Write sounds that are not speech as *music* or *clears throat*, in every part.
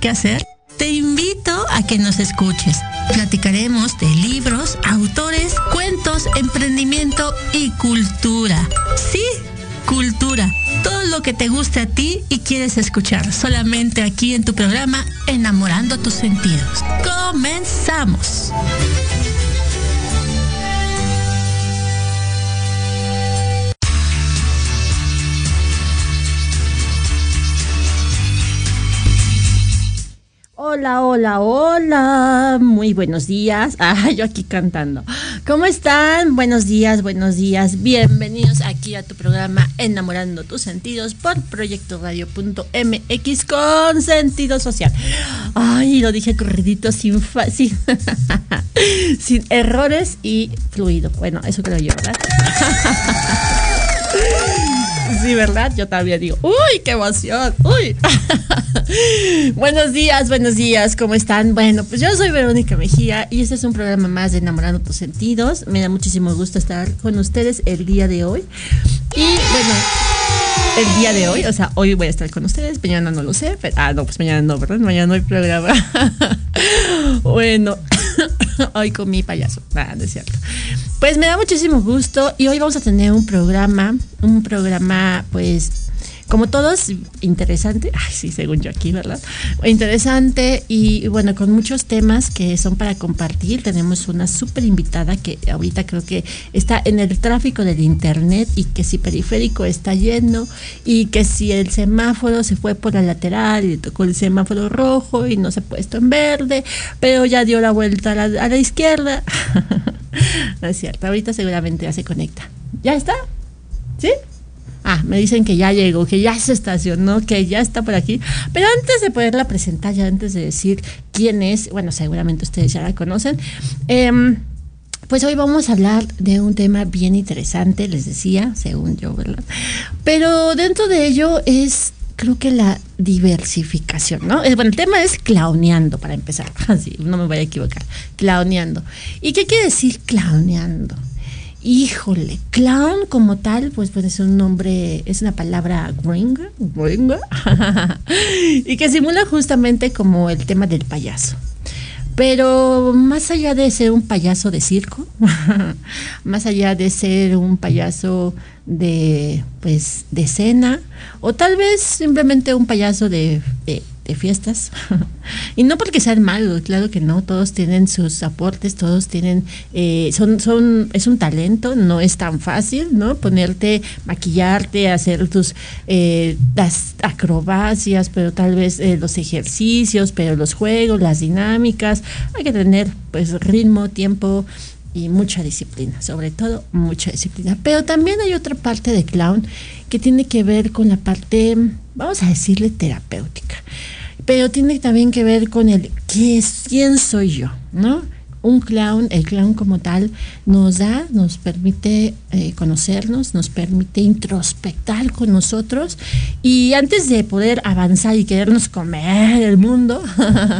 qué hacer. Te invito a que nos escuches. Platicaremos de libros, autores, cuentos, emprendimiento y cultura. Sí, cultura. Todo lo que te guste a ti y quieres escuchar solamente aquí en tu programa Enamorando tus sentidos. Comenzamos. Hola, hola, hola. Muy buenos días. *laughs* Ah, yo aquí cantando. ¿Cómo están? Buenos días, buenos días. Bienvenidos aquí a tu programa Enamorando tus sentidos por Proyecto Radio.mx con sentido social. Ay, lo dije corridito sin, *laughs* sin, sin errores y fluido. Bueno, eso creo yo, ¿verdad? *laughs* Sí, ¿verdad? Yo también digo, uy, qué emoción, uy. *laughs* buenos días, buenos días, ¿cómo están? Bueno, pues yo soy Verónica Mejía y este es un programa más de Enamorando tus sentidos. Me da muchísimo gusto estar con ustedes el día de hoy. Y bueno, el día de hoy, o sea, hoy voy a estar con ustedes, mañana no lo sé, pero, ah, no, pues mañana no, ¿verdad? Mañana no hay programa. *laughs* bueno, *coughs* hoy con mi payaso, nada, no es cierto. Pues me da muchísimo gusto y hoy vamos a tener un programa, un programa pues como todos, interesante, *laughs* ay sí, según yo aquí, ¿verdad? Interesante y bueno, con muchos temas que son para compartir. Tenemos una súper invitada que ahorita creo que está en el tráfico del internet y que si periférico está lleno y que si el semáforo se fue por la lateral y tocó el semáforo rojo y no se ha puesto en verde, pero ya dio la vuelta a la, a la izquierda. *laughs* no es cierto, ahorita seguramente ya se conecta. ¿Ya está? ¿Sí? Ah, me dicen que ya llegó, que ya se estacionó, que ya está por aquí. Pero antes de poderla presentar, ya antes de decir quién es, bueno, seguramente ustedes ya la conocen. Eh, pues hoy vamos a hablar de un tema bien interesante, les decía, según yo, ¿verdad? Pero dentro de ello es, creo que la diversificación, ¿no? Bueno, el tema es clowneando, para empezar, *laughs* así, no me voy a equivocar, clowneando. ¿Y qué quiere decir clowneando? Híjole, clown como tal, pues puede un nombre, es una palabra gringa, gringa, *laughs* y que simula justamente como el tema del payaso. Pero más allá de ser un payaso de circo, *laughs* más allá de ser un payaso de pues de cena, o tal vez simplemente un payaso de, de, de fiestas. *laughs* y no porque sean malos, claro que no, todos tienen sus aportes, todos tienen, eh, son, son, es un talento, no es tan fácil, ¿no? Ponerte, maquillarte, hacer tus eh, las acrobacias, pero tal vez eh, los ejercicios, pero los juegos, las dinámicas, hay que tener pues ritmo, tiempo, y mucha disciplina, sobre todo mucha disciplina. Pero también hay otra parte de clown que tiene que ver con la parte, vamos a decirle, terapéutica. Pero tiene también que ver con el ¿qué es, quién soy yo, ¿no? Un clown, el clown como tal, nos da, nos permite eh, conocernos, nos permite introspectar con nosotros y antes de poder avanzar y querernos comer el mundo,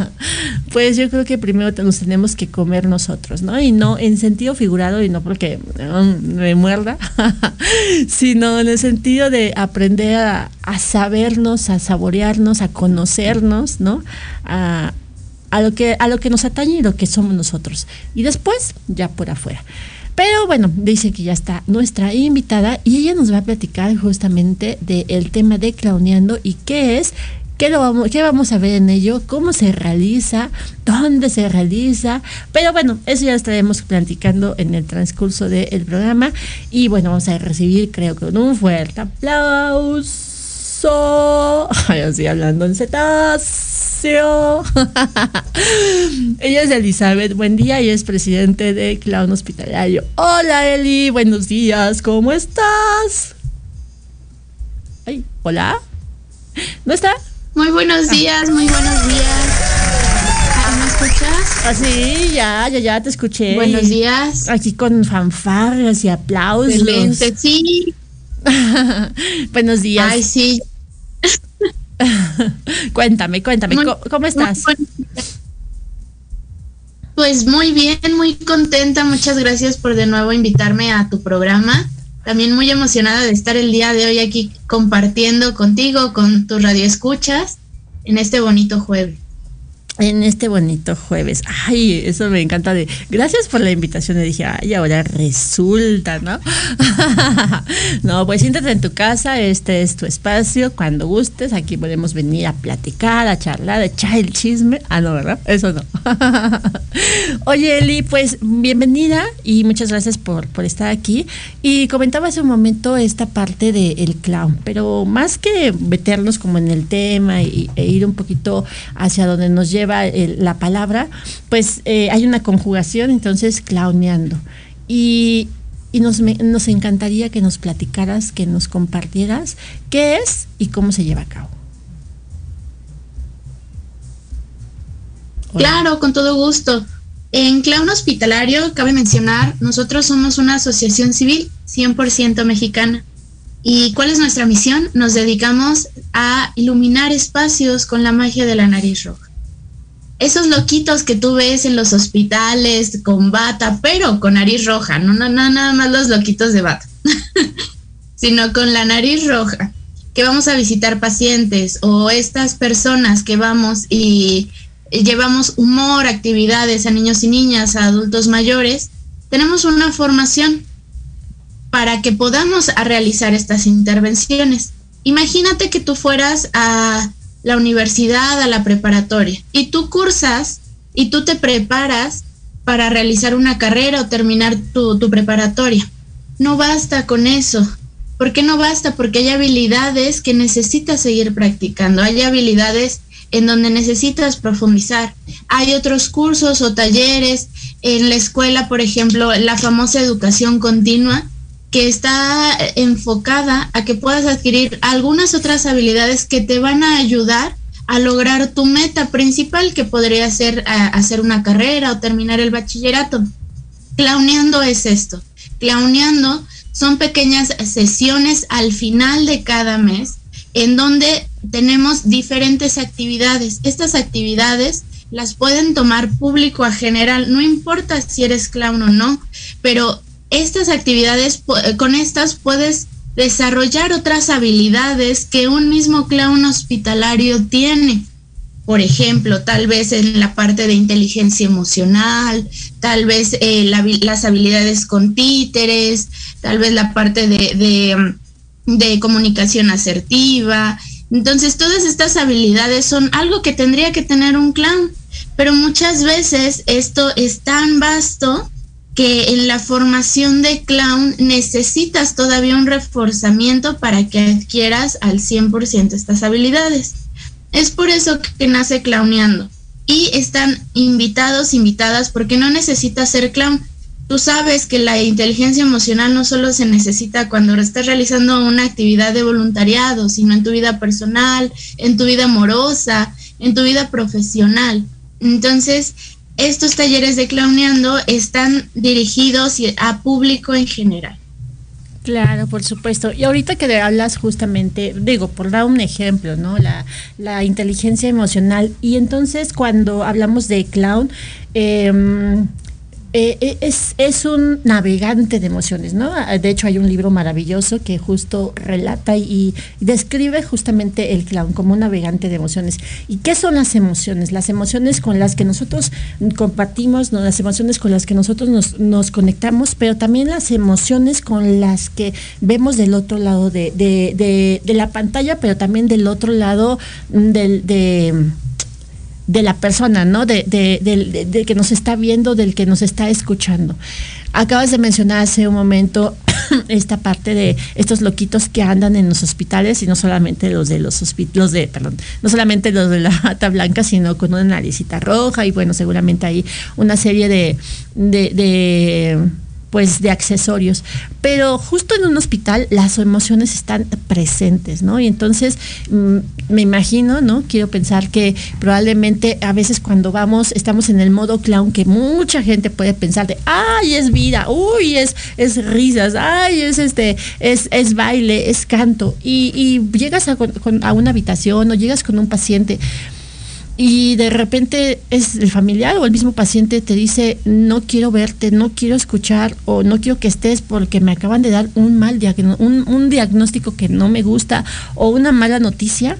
*laughs* pues yo creo que primero nos tenemos que comer nosotros, ¿no? Y no en sentido figurado y no porque um, me muerda, *laughs* sino en el sentido de aprender a, a, sabernos, a saborearnos, a conocernos, ¿no? A lo que a lo que nos atañe y lo que somos nosotros y después ya por afuera pero bueno dice que ya está nuestra invitada y ella nos va a platicar justamente del tema de clowneando y qué es ¿Qué, lo vamos, ¿Qué vamos a ver en ello? ¿Cómo se realiza? ¿Dónde se realiza? Pero bueno, eso ya estaremos platicando en el transcurso del programa. Y bueno, vamos a recibir, creo que con un fuerte aplauso. *laughs* Ay, estoy hablando en cetáceo. *laughs* Ella es Elizabeth, buen día, y es presidente de Clown Hospitalario. Hola Eli, buenos días, ¿cómo estás? Ay, hola. ¿No está? Muy buenos días, muy buenos días. ¿Me escuchas? Ah, sí, ya, ya, ya te escuché. Buenos días. Aquí con fanfarras y aplausos. Excelente, sí. *laughs* Buenos días. Ay, sí. *laughs* cuéntame, cuéntame, Muy- ¿cómo, estás? muy Pues muy bien, muy contenta. Muchas gracias por de nuevo invitarme a tu programa. También muy emocionada de estar el día de hoy aquí compartiendo contigo, con tus radioescuchas, en este bonito jueves. En este bonito jueves. Ay, eso me encanta de. Gracias por la invitación. Y dije, ay, ahora resulta, ¿no? *laughs* no, pues siéntate en tu casa, este es tu espacio. Cuando gustes, aquí podemos venir a platicar, a charlar, a echar el chisme. Ah, no, ¿verdad? Eso no. *laughs* Oye, Eli, pues bienvenida y muchas gracias por, por estar aquí. Y comentaba hace un momento esta parte del clown, pero más que meternos como en el tema y, e ir un poquito hacia donde nos lleva el- la palabra, pues eh, hay una conjugación, entonces clowneando. Y, y nos, nos encantaría que nos platicaras, que nos compartieras qué es y cómo se lleva a cabo. Claro, con todo gusto. En Clown Hospitalario, cabe mencionar, nosotros somos una asociación civil 100% mexicana. ¿Y cuál es nuestra misión? Nos dedicamos a iluminar espacios con la magia de la nariz roja. Esos loquitos que tú ves en los hospitales con bata, pero con nariz roja, no, no, no nada más los loquitos de bata, *laughs* sino con la nariz roja, que vamos a visitar pacientes o estas personas que vamos y llevamos humor, actividades a niños y niñas, a adultos mayores, tenemos una formación para que podamos realizar estas intervenciones. Imagínate que tú fueras a la universidad, a la preparatoria, y tú cursas y tú te preparas para realizar una carrera o terminar tu, tu preparatoria. No basta con eso. ¿Por qué no basta? Porque hay habilidades que necesitas seguir practicando, hay habilidades en donde necesitas profundizar. Hay otros cursos o talleres en la escuela, por ejemplo, la famosa educación continua, que está enfocada a que puedas adquirir algunas otras habilidades que te van a ayudar a lograr tu meta principal, que podría ser a, hacer una carrera o terminar el bachillerato. Clowneando es esto. Clowneando son pequeñas sesiones al final de cada mes en donde tenemos diferentes actividades. Estas actividades las pueden tomar público a general, no importa si eres clown o no, pero estas actividades, con estas puedes desarrollar otras habilidades que un mismo clown hospitalario tiene. Por ejemplo, tal vez en la parte de inteligencia emocional, tal vez eh, la, las habilidades con títeres, tal vez la parte de, de, de comunicación asertiva. Entonces, todas estas habilidades son algo que tendría que tener un clown, pero muchas veces esto es tan vasto que en la formación de clown necesitas todavía un reforzamiento para que adquieras al 100% estas habilidades. Es por eso que nace clowneando. Y están invitados, invitadas, porque no necesitas ser clown. Tú sabes que la inteligencia emocional no solo se necesita cuando estás realizando una actividad de voluntariado, sino en tu vida personal, en tu vida amorosa, en tu vida profesional. Entonces, estos talleres de clowneando están dirigidos a público en general. Claro, por supuesto. Y ahorita que hablas justamente, digo, por dar un ejemplo, ¿no? La, la inteligencia emocional. Y entonces cuando hablamos de clown, eh, eh, es, es, un navegante de emociones, ¿no? De hecho, hay un libro maravilloso que justo relata y, y, describe justamente el clown como un navegante de emociones. ¿Y qué son las emociones? Las emociones con las que nosotros compartimos, ¿no? las emociones con las que nosotros nos, nos, conectamos, pero también las emociones con las que vemos del otro lado de, de, de, de la pantalla, pero también del otro lado del... de de la persona, ¿no? De, de, de, de, que nos está viendo, del que nos está escuchando. Acabas de mencionar hace un momento *clears throat* esta parte de estos loquitos que andan en los hospitales y no solamente los de los hospitales, de, perdón, no solamente los de la bata blanca, sino con una naricita roja y bueno, seguramente hay una serie de pues de accesorios. Pero justo en un hospital las emociones están presentes, ¿no? Y entonces mm, me imagino, ¿no? Quiero pensar que probablemente a veces cuando vamos, estamos en el modo clown, que mucha gente puede pensar de, ay, es vida, uy, es, es risas, ay, es este, es, es baile, es canto. Y, llegas a, a una habitación o llegas con un paciente y de repente es el familiar o el mismo paciente te dice, no quiero verte, no quiero escuchar o no quiero que estés porque me acaban de dar un mal diagnóstico, un diagnóstico que no me gusta o una mala noticia,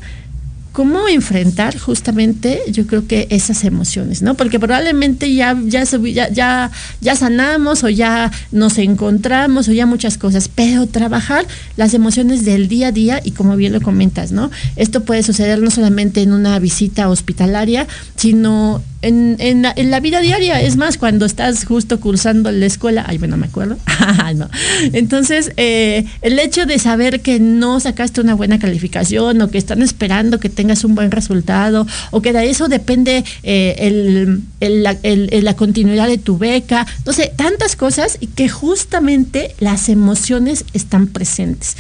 cómo enfrentar justamente, yo creo que esas emociones, ¿no? Porque probablemente ya, ya, ya, ya, sanamos o ya nos encontramos o ya muchas cosas, pero trabajar las emociones del día a día y como bien lo comentas, ¿no? Esto puede suceder no solamente en una visita hospitalaria, sino en, en, la, vida diaria. Es más, cuando estás justo cursando la escuela, ay, bueno, me acuerdo. *laughs* no. Entonces, eh, el hecho de saber que no sacaste una buena calificación o que están esperando que tengas un buen resultado o que de eso depende eh, la, continuidad de tu beca, no sé, tantas cosas y que justamente las emociones están presentes.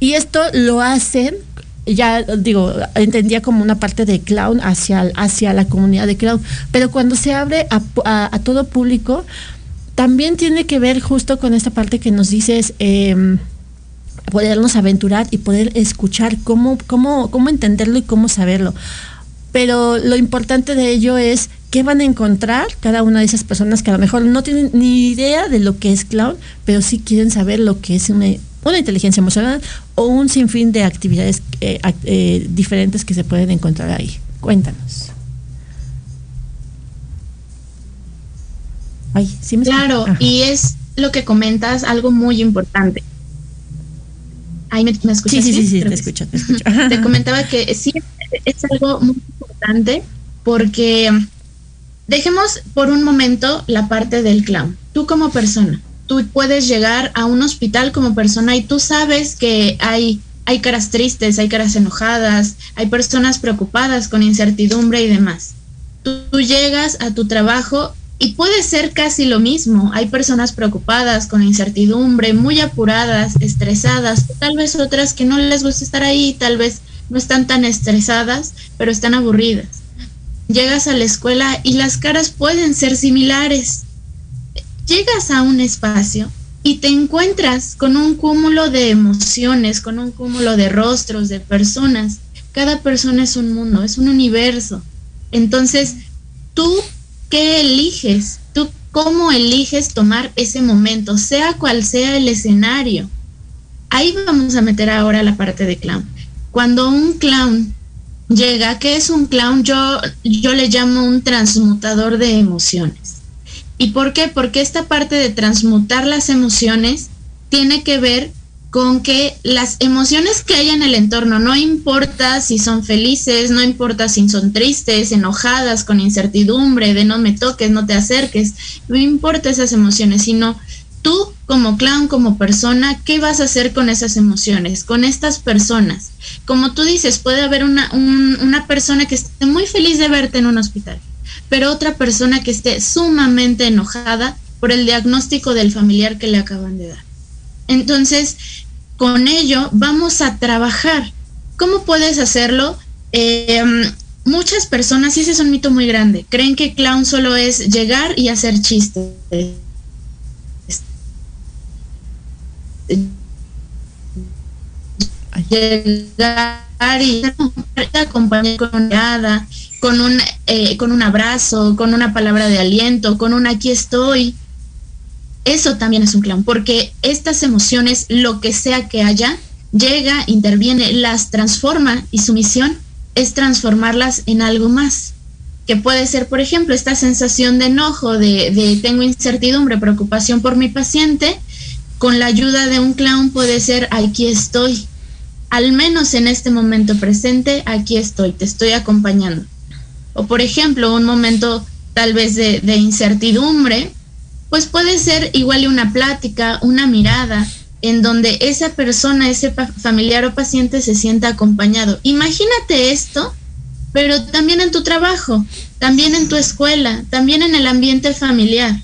Y esto lo hacen ya digo, entendía como una parte de clown hacia, hacia la comunidad de clown, pero cuando se abre a, todo público, también tiene que ver justo con esta parte que nos dices, em, podernos aventurar y poder escuchar cómo, cómo, cómo entenderlo y cómo saberlo. Pero lo importante de ello es qué van a encontrar cada una de esas personas que a lo mejor no tienen ni idea de lo que es clown, pero sí quieren saber lo que es una una inteligencia emocional o un sinfín de actividades eh, eh, diferentes que se pueden encontrar ahí. Cuéntanos. Ay, sí me claro, y es lo que comentas, algo muy importante. Ahí me, escuchas. Sí, sí, sí, te escucho, te escucho. te comentaba que sí, es algo muy importante porque dejemos por un momento la parte del clown. Tú como persona, tú puedes llegar a un hospital como persona y tú sabes que hay, hay caras tristes, hay caras enojadas, hay personas preocupadas con incertidumbre y demás. Tú, llegas a tu trabajo y puede ser casi lo mismo. Hay personas preocupadas con incertidumbre, muy apuradas, estresadas, tal vez otras que no les gusta estar ahí, tal vez no están tan estresadas, pero están aburridas. Llegas a la escuela y las caras pueden ser similares llegas a un espacio y te encuentras con un cúmulo de emociones, con un cúmulo de rostros, de personas. Cada persona es un mundo, es un universo. Entonces, tú, ¿qué eliges? ¿Tú cómo eliges tomar ese momento, sea cual sea el escenario? Ahí vamos a meter ahora la parte de clown. Cuando un clown llega, ¿qué es un clown? Yo, yo le llamo un transmutador de emociones. ¿Y por qué? Porque esta parte de transmutar las emociones tiene que ver con que las emociones que hay en el entorno, no importa si son felices, no importa si son tristes, enojadas, con incertidumbre, de no me toques, no te acerques, no importa esas emociones, sino tú como clown, como persona, ¿qué vas a hacer con esas emociones, con estas personas? Como tú dices, puede haber una, una persona que esté muy feliz de verte en un hospital pero otra persona que esté sumamente enojada por el diagnóstico del familiar que le acaban de dar. Entonces, con ello vamos a trabajar. ¿Cómo puedes hacerlo? Em, muchas personas, y ese es un mito muy grande, creen que clown solo es llegar y hacer chistes. Llegar y acompañar con con un, eh, con un abrazo, con una palabra de aliento, con un aquí estoy. Eso también es un clown, porque estas emociones, lo que sea que haya, llega, interviene, las transforma y su misión es transformarlas en algo más. Que puede ser, por ejemplo, esta sensación de enojo, de, de tengo incertidumbre, preocupación por mi paciente, con la ayuda de un clown puede ser aquí estoy. Al menos en este momento presente, aquí estoy, te estoy acompañando o por ejemplo un momento tal vez de, incertidumbre, pues puede ser igual una plática, una mirada, en donde esa persona, ese familiar o paciente se sienta acompañado. Imagínate esto, pero también en tu trabajo, también en tu escuela, también en el ambiente familiar.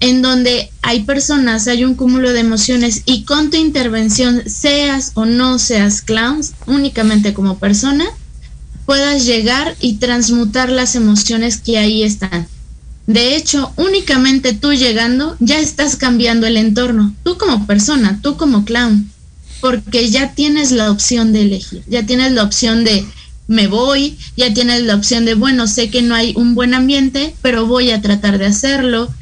en donde hay personas, hay un cúmulo de emociones y con tu intervención, seas o no seas clown, únicamente como persona, puedas llegar y transmutar las emociones que ahí están. De hecho, únicamente tú llegando ya estás cambiando el entorno, tú como persona, tú como clown, porque ya tienes la opción de elegir, ya tienes la opción de me voy, ya tienes la opción de, bueno, sé que no hay un buen ambiente, pero voy a tratar de hacerlo.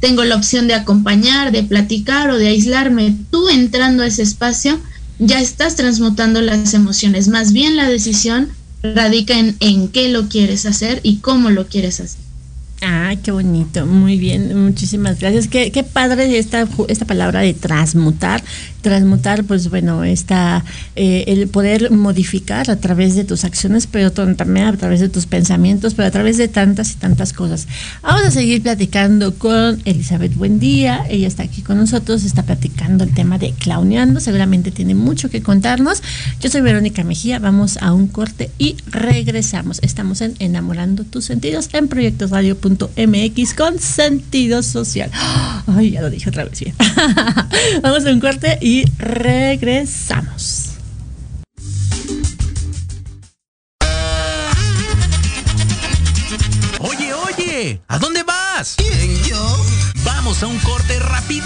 Tengo la opción de acompañar, de platicar o de aislarme. Tú entrando a ese espacio, ya estás transmutando las emociones. Más bien la decisión radica en en qué lo quieres hacer y cómo lo quieres hacer. Ah, qué bonito, muy bien, muchísimas gracias. Qué, padre esta, esta palabra de transmutar. Transmutar, pues bueno, está eh, el poder modificar a través de tus acciones, pero también a través de tus pensamientos, pero a través de tantas y tantas cosas. Vamos a seguir platicando con Elizabeth Buendía. Ella está aquí con nosotros, está platicando el tema de clowneando. Seguramente tiene mucho que contarnos. Yo soy Verónica Mejía. Vamos a un corte y regresamos. Estamos en Enamorando tus sentidos en Proyecto Radio MX con sentido social. Ay, ya lo dije otra vez bien. *laughs* Vamos a un corte y regresamos. Oye, oye, ¿a dónde vas? ¿Quién, yo? Vamos a un corte y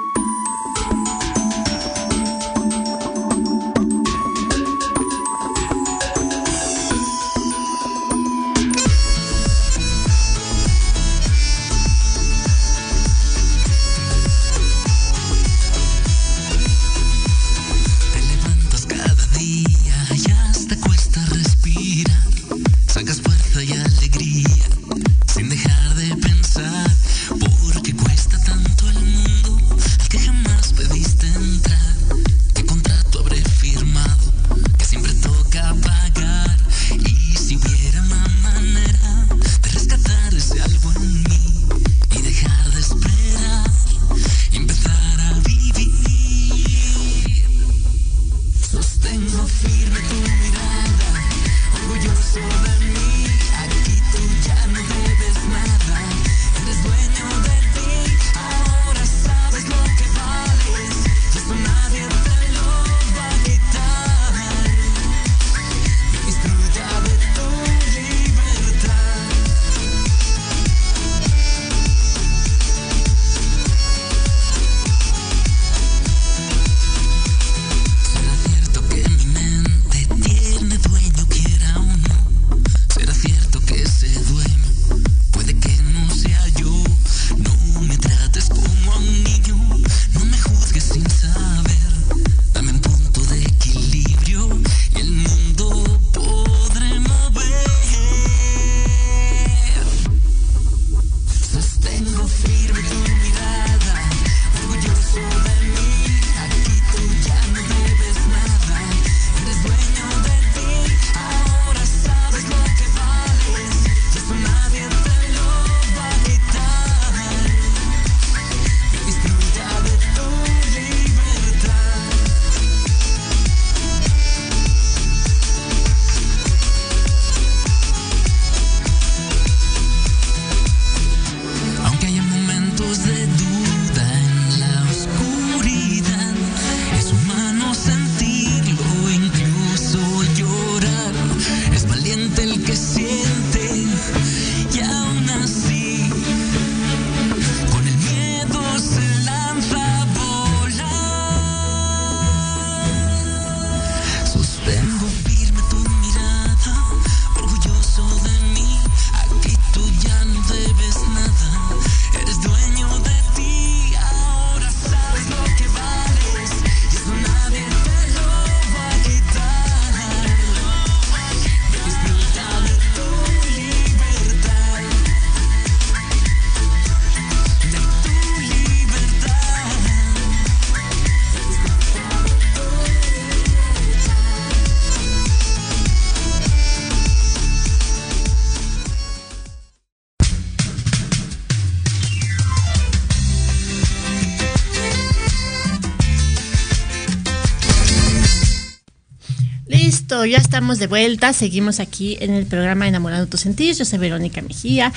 Ya estamos de vuelta. Seguimos aquí en el programa Enamorando tu Sentir. Yo soy Verónica Mejía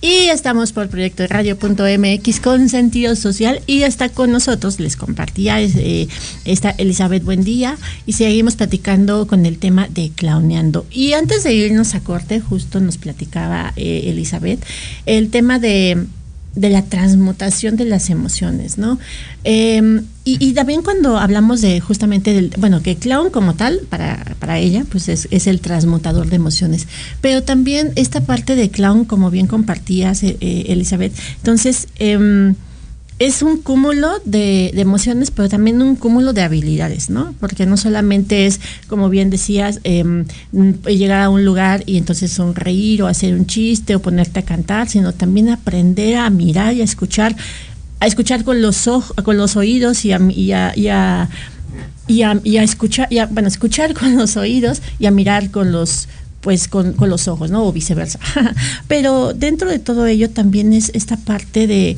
y estamos por proyecto de radio.mx con sentido social. Y está con nosotros, les compartía, eh, está Elizabeth Buendía y seguimos platicando con el tema de clowneando. Y antes de irnos a corte, justo nos platicaba eh, Elizabeth el tema de de la transmutación de las emociones, ¿no? Em, y, también cuando hablamos de justamente del, bueno, que clown como tal, para, para ella, pues es, es, el transmutador de emociones, pero también esta parte de clown, como bien compartías, eh, eh, Elizabeth, entonces, eh, es un cúmulo de, emociones, pero también un cúmulo de habilidades, ¿no? Porque no solamente es, como bien decías, em, llegar a un lugar y entonces sonreír o hacer un chiste o ponerte a cantar, sino también aprender a mirar y a escuchar, a escuchar con los ojos, con los oídos y a, y a, y a, y a, escuchar, bueno, escuchar con los oídos y a mirar con los pues con, con los ojos, ¿no? O viceversa. *laughs* Pero dentro de todo ello también es esta parte de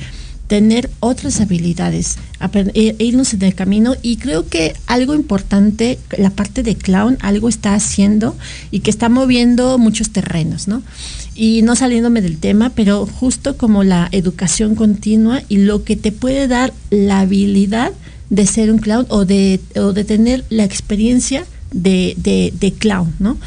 tener otras habilidades, e, irnos en el camino y creo que algo importante, la parte de clown, algo está haciendo y que está moviendo muchos terrenos, ¿no? Y no saliéndome del tema, pero justo como la educación continua y lo que te puede dar la habilidad de ser un clown o de, o de tener la experiencia de, de, clown, ¿no?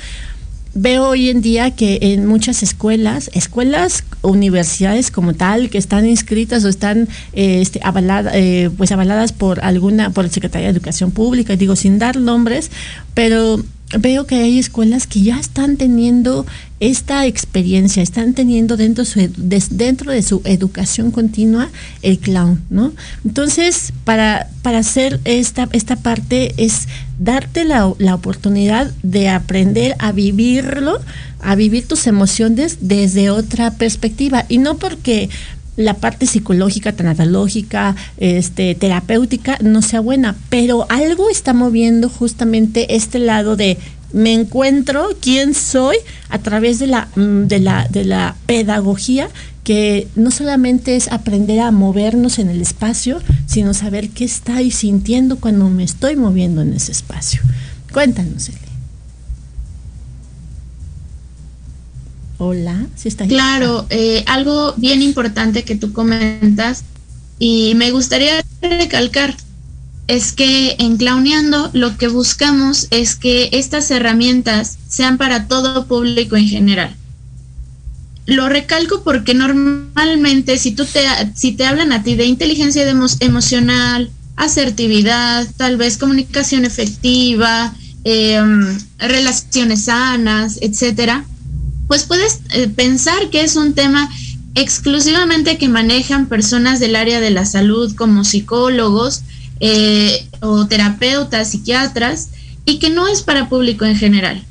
veo hoy en día que en muchas escuelas, escuelas, universidades como tal, que están inscritas o están eh, este, avaladas, eh, pues avaladas por alguna, por el Secretaría de Educación Pública, digo sin dar nombres, pero veo que hay escuelas que ya están teniendo esta experiencia, están teniendo dentro, de, dentro de su educación continua el clown, ¿no? Entonces, para, para hacer esta, esta parte es darte la, la oportunidad de aprender a vivirlo, a vivir tus emociones desde otra perspectiva y no porque la parte psicológica, tanatológica, este, terapéutica no sea buena, pero algo está moviendo justamente este lado de me encuentro quién soy a través de la, mm, de la, de la pedagogía que no solamente es aprender a movernos en el espacio, sino saber qué estoy sintiendo cuando me estoy moviendo en ese espacio. Cuéntanos, Eli. Hola, si está Claro, eh, algo bien importante que tú comentas y me gustaría recalcar es que en Clowneando lo que buscamos es que estas herramientas sean para todo público en general. Lo recalco porque normalmente si tú te si te hablan a ti de inteligencia emocional, asertividad, tal vez comunicación efectiva, em, relaciones sanas, etcétera, pues puedes eh, pensar que es un tema exclusivamente que manejan personas del área de la salud como psicólogos eh, o terapeutas, psiquiatras, y que no es para público en general.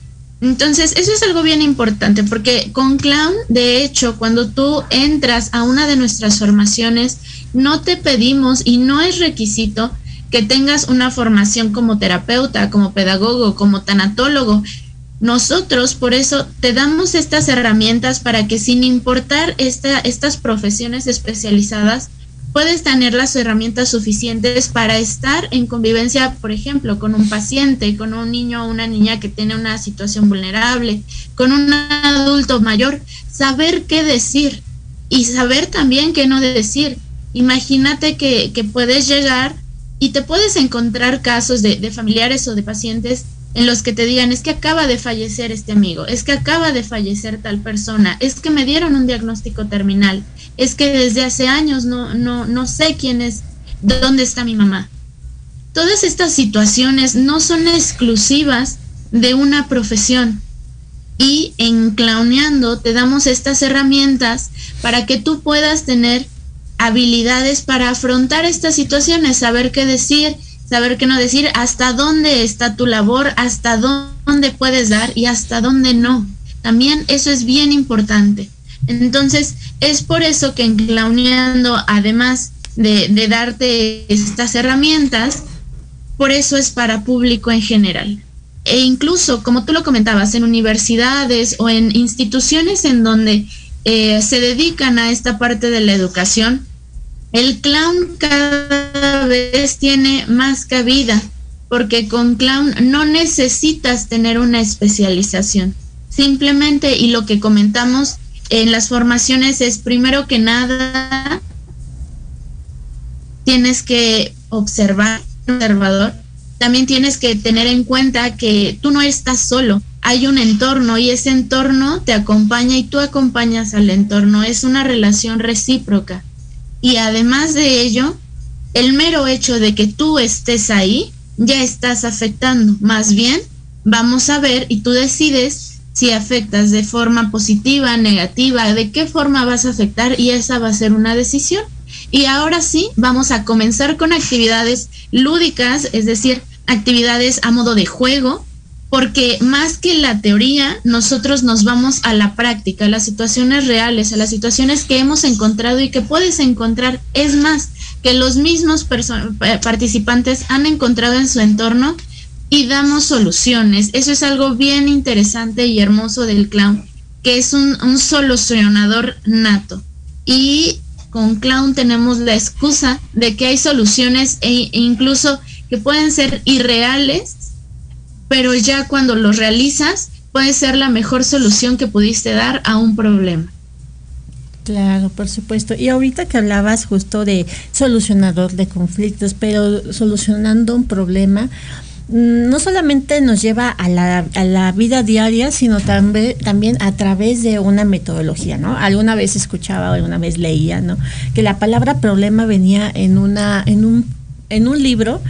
Entonces, eso es algo bien importante porque con Clown, de hecho, cuando tú entras a una de nuestras formaciones, no te pedimos y no es requisito que tengas una formación como terapeuta, como pedagogo, como tanatólogo. Nosotros por eso te damos estas herramientas para que sin importar esta, estas profesiones especializadas, puedes tener las herramientas suficientes para estar en convivencia, por ejemplo, con un paciente, con un niño o una niña que tiene una situación vulnerable, con un adulto mayor, saber qué decir y saber también qué no decir. Imagínate que, que puedes llegar y te puedes encontrar casos de, de familiares o de pacientes en los que te digan, es que acaba de fallecer este amigo, es que acaba de fallecer tal persona, es que me dieron un diagnóstico terminal, es que desde hace años no, no, no sé quién es, dónde está mi mamá. Todas estas situaciones no son exclusivas de una profesión. Y en Clowneando te damos estas herramientas para que tú puedas tener habilidades para afrontar estas situaciones, saber qué decir, saber qué no decir, hasta dónde está tu labor, hasta dónde puedes dar y hasta dónde no. También eso es bien importante. Entonces, es por eso que en Clowneando, además de, darte estas herramientas, por eso es para público en general. E incluso, como tú lo comentabas, en universidades o en instituciones en donde eh, se dedican a esta parte de la educación, el clown cada vez tiene más cabida porque con clown no necesitas tener una especialización. Simplemente, y lo que comentamos en las formaciones es, primero que nada, tienes que observar, observador, también tienes que tener en cuenta que tú no estás solo, hay un entorno y ese entorno te acompaña y tú acompañas al entorno, es una relación recíproca. Y además de ello, el mero hecho de que tú estés ahí, ya estás afectando. Más bien, vamos a ver y tú decides si afectas de forma positiva, negativa, de qué forma vas a afectar y esa va a ser una decisión. Y ahora sí, vamos a comenzar con actividades lúdicas, es decir, actividades a modo de juego, porque más que la teoría, nosotros nos vamos a la práctica, a las situaciones reales, a las situaciones que hemos encontrado y que puedes encontrar. Es más, que los mismos participantes han encontrado en su entorno y damos soluciones. Eso es algo bien interesante y hermoso del clown, que es un, un solucionador nato. Y con clown tenemos la excusa de que hay soluciones e incluso que pueden ser irreales pero ya cuando lo realizas puede ser la mejor solución que pudiste dar a un problema. Claro, por supuesto. Y ahorita que hablabas justo de solucionador de conflictos, pero solucionando un problema, mm, no solamente nos lleva a la, a la vida diaria, sino también, también a través de una metodología, ¿no? Alguna vez escuchaba, alguna vez leía, ¿no? Que la palabra problema venía en, una, en, un, en un libro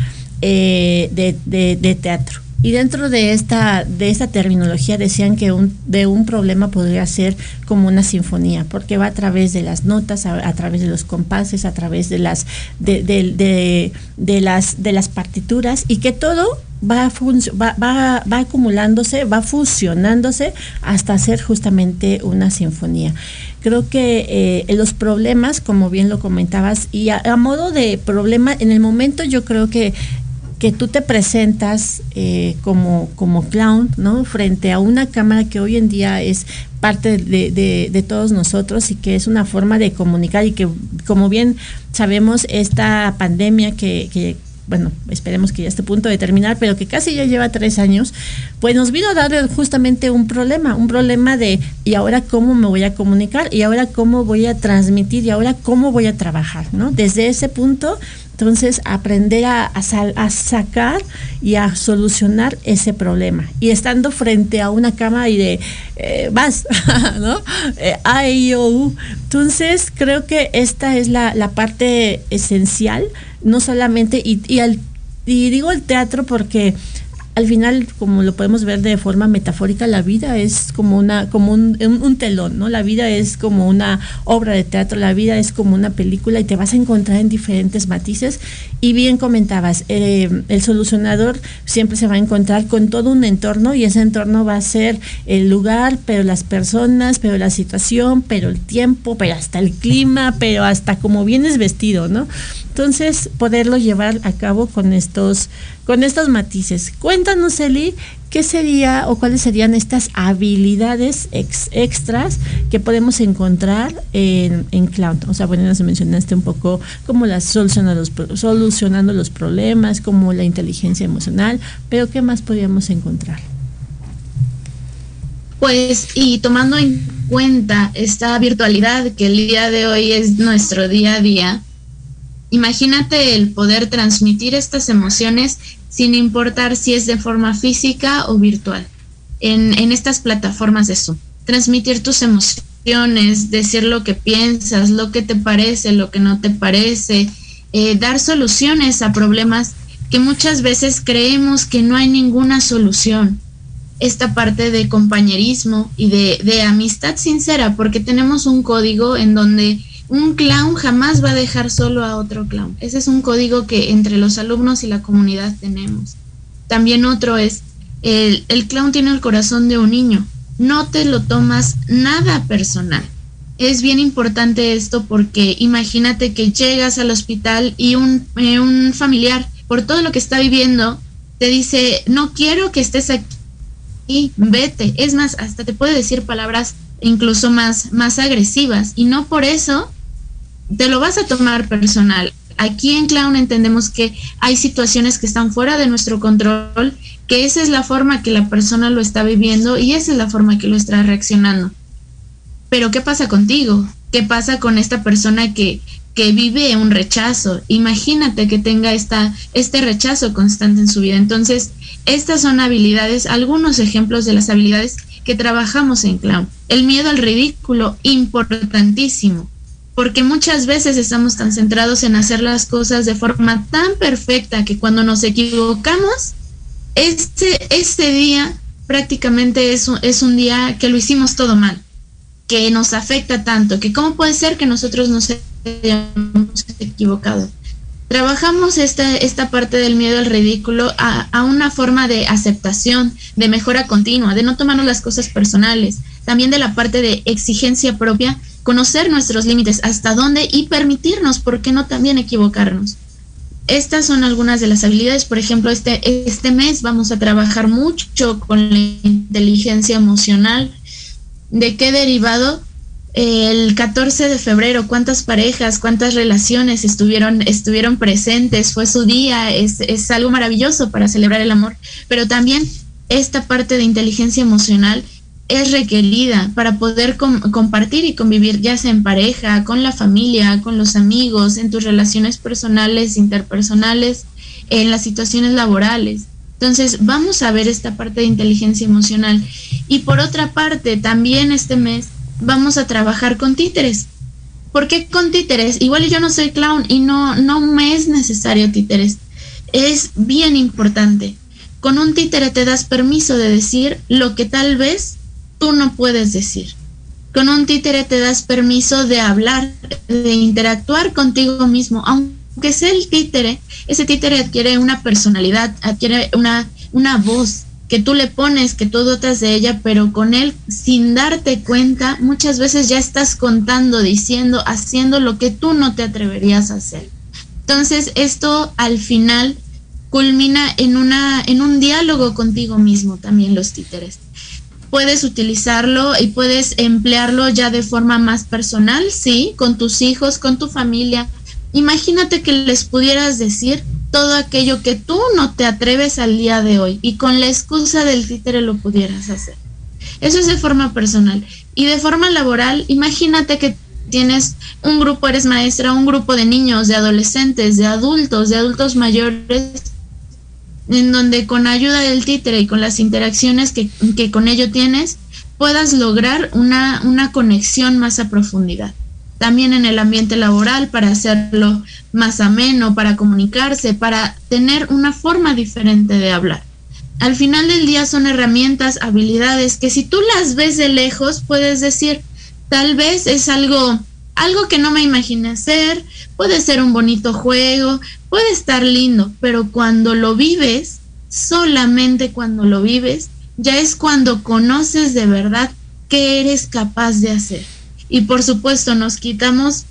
eh, de, de, de teatro y dentro de esta, de esta terminología decían que un, de un problema podría ser como una sinfonía, porque va a través de las notas, a, través de los compases, a través de las, de, de, de, las, de las partituras, y que todo va, va, va, va, acumulándose, va fusionándose hasta hacer justamente una sinfonía. Creo que eh, los problemas, como bien lo comentabas, y a, modo de problema, en el momento yo creo que que tú te presentas eh, como, como clown, ¿no? Frente a una cámara que hoy en día es parte de, de, todos nosotros y que es una forma de comunicar y que, como bien sabemos, esta pandemia que, que bueno, esperemos que ya esté a punto de terminar, pero que casi ya lleva tres años, pues nos vino a dar justamente un problema, un problema de, ¿y ahora cómo me voy a comunicar? ¿Y ahora cómo voy a transmitir? ¿Y ahora cómo voy a trabajar? ¿no? Desde ese punto entonces, aprender a, sacar y a solucionar ese problema. Y estando frente a una cama y de, eh, vas, *laughs* ¿no? Eh, Entonces, creo que esta es la, la parte esencial, no solamente, y, y, al, y digo el teatro porque al final, como lo podemos ver de forma metafórica, la vida es como una, como un, un, telón, ¿no? La vida es como una obra de teatro, la vida es como una película y te vas a encontrar en diferentes matices. Y bien comentabas, eh, el solucionador siempre se va a encontrar con todo un entorno y ese entorno va a ser el lugar, pero las personas, pero la situación, pero el tiempo, pero hasta el clima, pero hasta como vienes vestido, ¿no? Entonces, poderlo llevar a cabo con estos, con estos matices. Cuéntanos, Eli, qué sería o cuáles serían estas habilidades extras que podemos encontrar en, en Cloud. O sea, bueno, nos mencionaste un poco como las solucionando los, solucionando los problemas, como la inteligencia emocional, pero ¿qué más podríamos encontrar? Pues, y tomando en cuenta esta virtualidad que el día de hoy es nuestro día a día, Imagínate el poder transmitir estas emociones sin importar si es de forma física o virtual en, en estas plataformas de Zoom. Transmitir tus emociones, decir lo que piensas, lo que te parece, lo que no te parece, eh, dar soluciones a problemas que muchas veces creemos que no hay ninguna solución. Esta parte de compañerismo y de, de amistad sincera, porque tenemos un código en donde un clown jamás va a dejar solo a otro clown. Ese es un código que entre los alumnos y la comunidad tenemos. También otro es, el, el clown tiene el corazón de un niño. No te lo tomas nada personal. Es bien importante esto porque imagínate que llegas al hospital y un, eh, un familiar, por todo lo que está viviendo, te dice, no quiero que estés aquí, vete. Es más, hasta te puede decir palabras incluso más, más agresivas. Y no por eso te lo vas a tomar personal. Aquí en Clown entendemos que hay situaciones que están fuera de nuestro control, que esa es la forma que la persona lo está viviendo y esa es la forma que lo está reaccionando. Pero ¿qué pasa contigo? ¿Qué pasa con esta persona que, que vive un rechazo? Imagínate que tenga esta, este rechazo constante en su vida. Entonces, estas son habilidades, algunos ejemplos de las habilidades que trabajamos en Clown. El miedo al ridículo, importantísimo porque muchas veces estamos tan centrados en hacer las cosas de forma tan perfecta que cuando nos equivocamos, este, este día prácticamente es un, es un día que lo hicimos todo mal, que nos afecta tanto, que cómo puede ser que nosotros nos hayamos equivocado. Trabajamos esta, esta parte del miedo al ridículo a, a una forma de aceptación, de mejora continua, de no tomarnos las cosas personales, también de la parte de exigencia propia conocer nuestros límites, hasta dónde y permitirnos, ¿por qué no también equivocarnos? Estas son algunas de las habilidades. Por ejemplo, este, este mes vamos a trabajar mucho con la inteligencia emocional. ¿De qué derivado? El 14 de febrero, ¿cuántas parejas, cuántas relaciones estuvieron, estuvieron presentes? Fue su día, es, es algo maravilloso para celebrar el amor. Pero también esta parte de inteligencia emocional es requerida para poder compartir y convivir, ya sea en pareja, con la familia, con los amigos, en tus relaciones personales, interpersonales, en las situaciones laborales. Entonces, vamos a ver esta parte de inteligencia emocional. Y por otra parte, también este mes vamos a trabajar con títeres. ¿Por qué con títeres? Igual yo no soy clown y no, no me es necesario títeres. Es bien importante. Con un títere te das permiso de decir lo que tal vez tú no puedes decir. Con un títere te das permiso de hablar, de interactuar contigo mismo, aunque sea el títere, ese títere adquiere una personalidad, adquiere una, una voz que tú le pones, que tú dotas de ella, pero con él, sin darte cuenta, muchas veces ya estás contando, diciendo, haciendo lo que tú no te atreverías a hacer. Entonces, esto al final culmina en, una, en un diálogo contigo mismo también los títeres puedes utilizarlo y puedes emplearlo ya de forma más personal, sí, con tus hijos, con tu familia. Imagínate que les pudieras decir todo aquello que tú no te atreves al día de hoy y con la excusa del títere lo pudieras hacer. Eso es de forma personal. Y de forma laboral, imagínate que tienes un grupo, eres maestra, un grupo de niños, de adolescentes, de adultos, de adultos mayores en donde con ayuda del títere y con las interacciones que, con ello tienes, puedas lograr una, una conexión más a profundidad. También en el ambiente laboral para hacerlo más ameno, para comunicarse, para tener una forma diferente de hablar. Al final del día son herramientas, habilidades que si tú las ves de lejos puedes decir, tal vez es algo algo que no me imaginé hacer, puede ser un bonito juego, puede estar lindo, pero cuando lo vives, solamente cuando lo vives, ya es cuando conoces de verdad qué eres capaz de hacer. Y por supuesto nos quitamos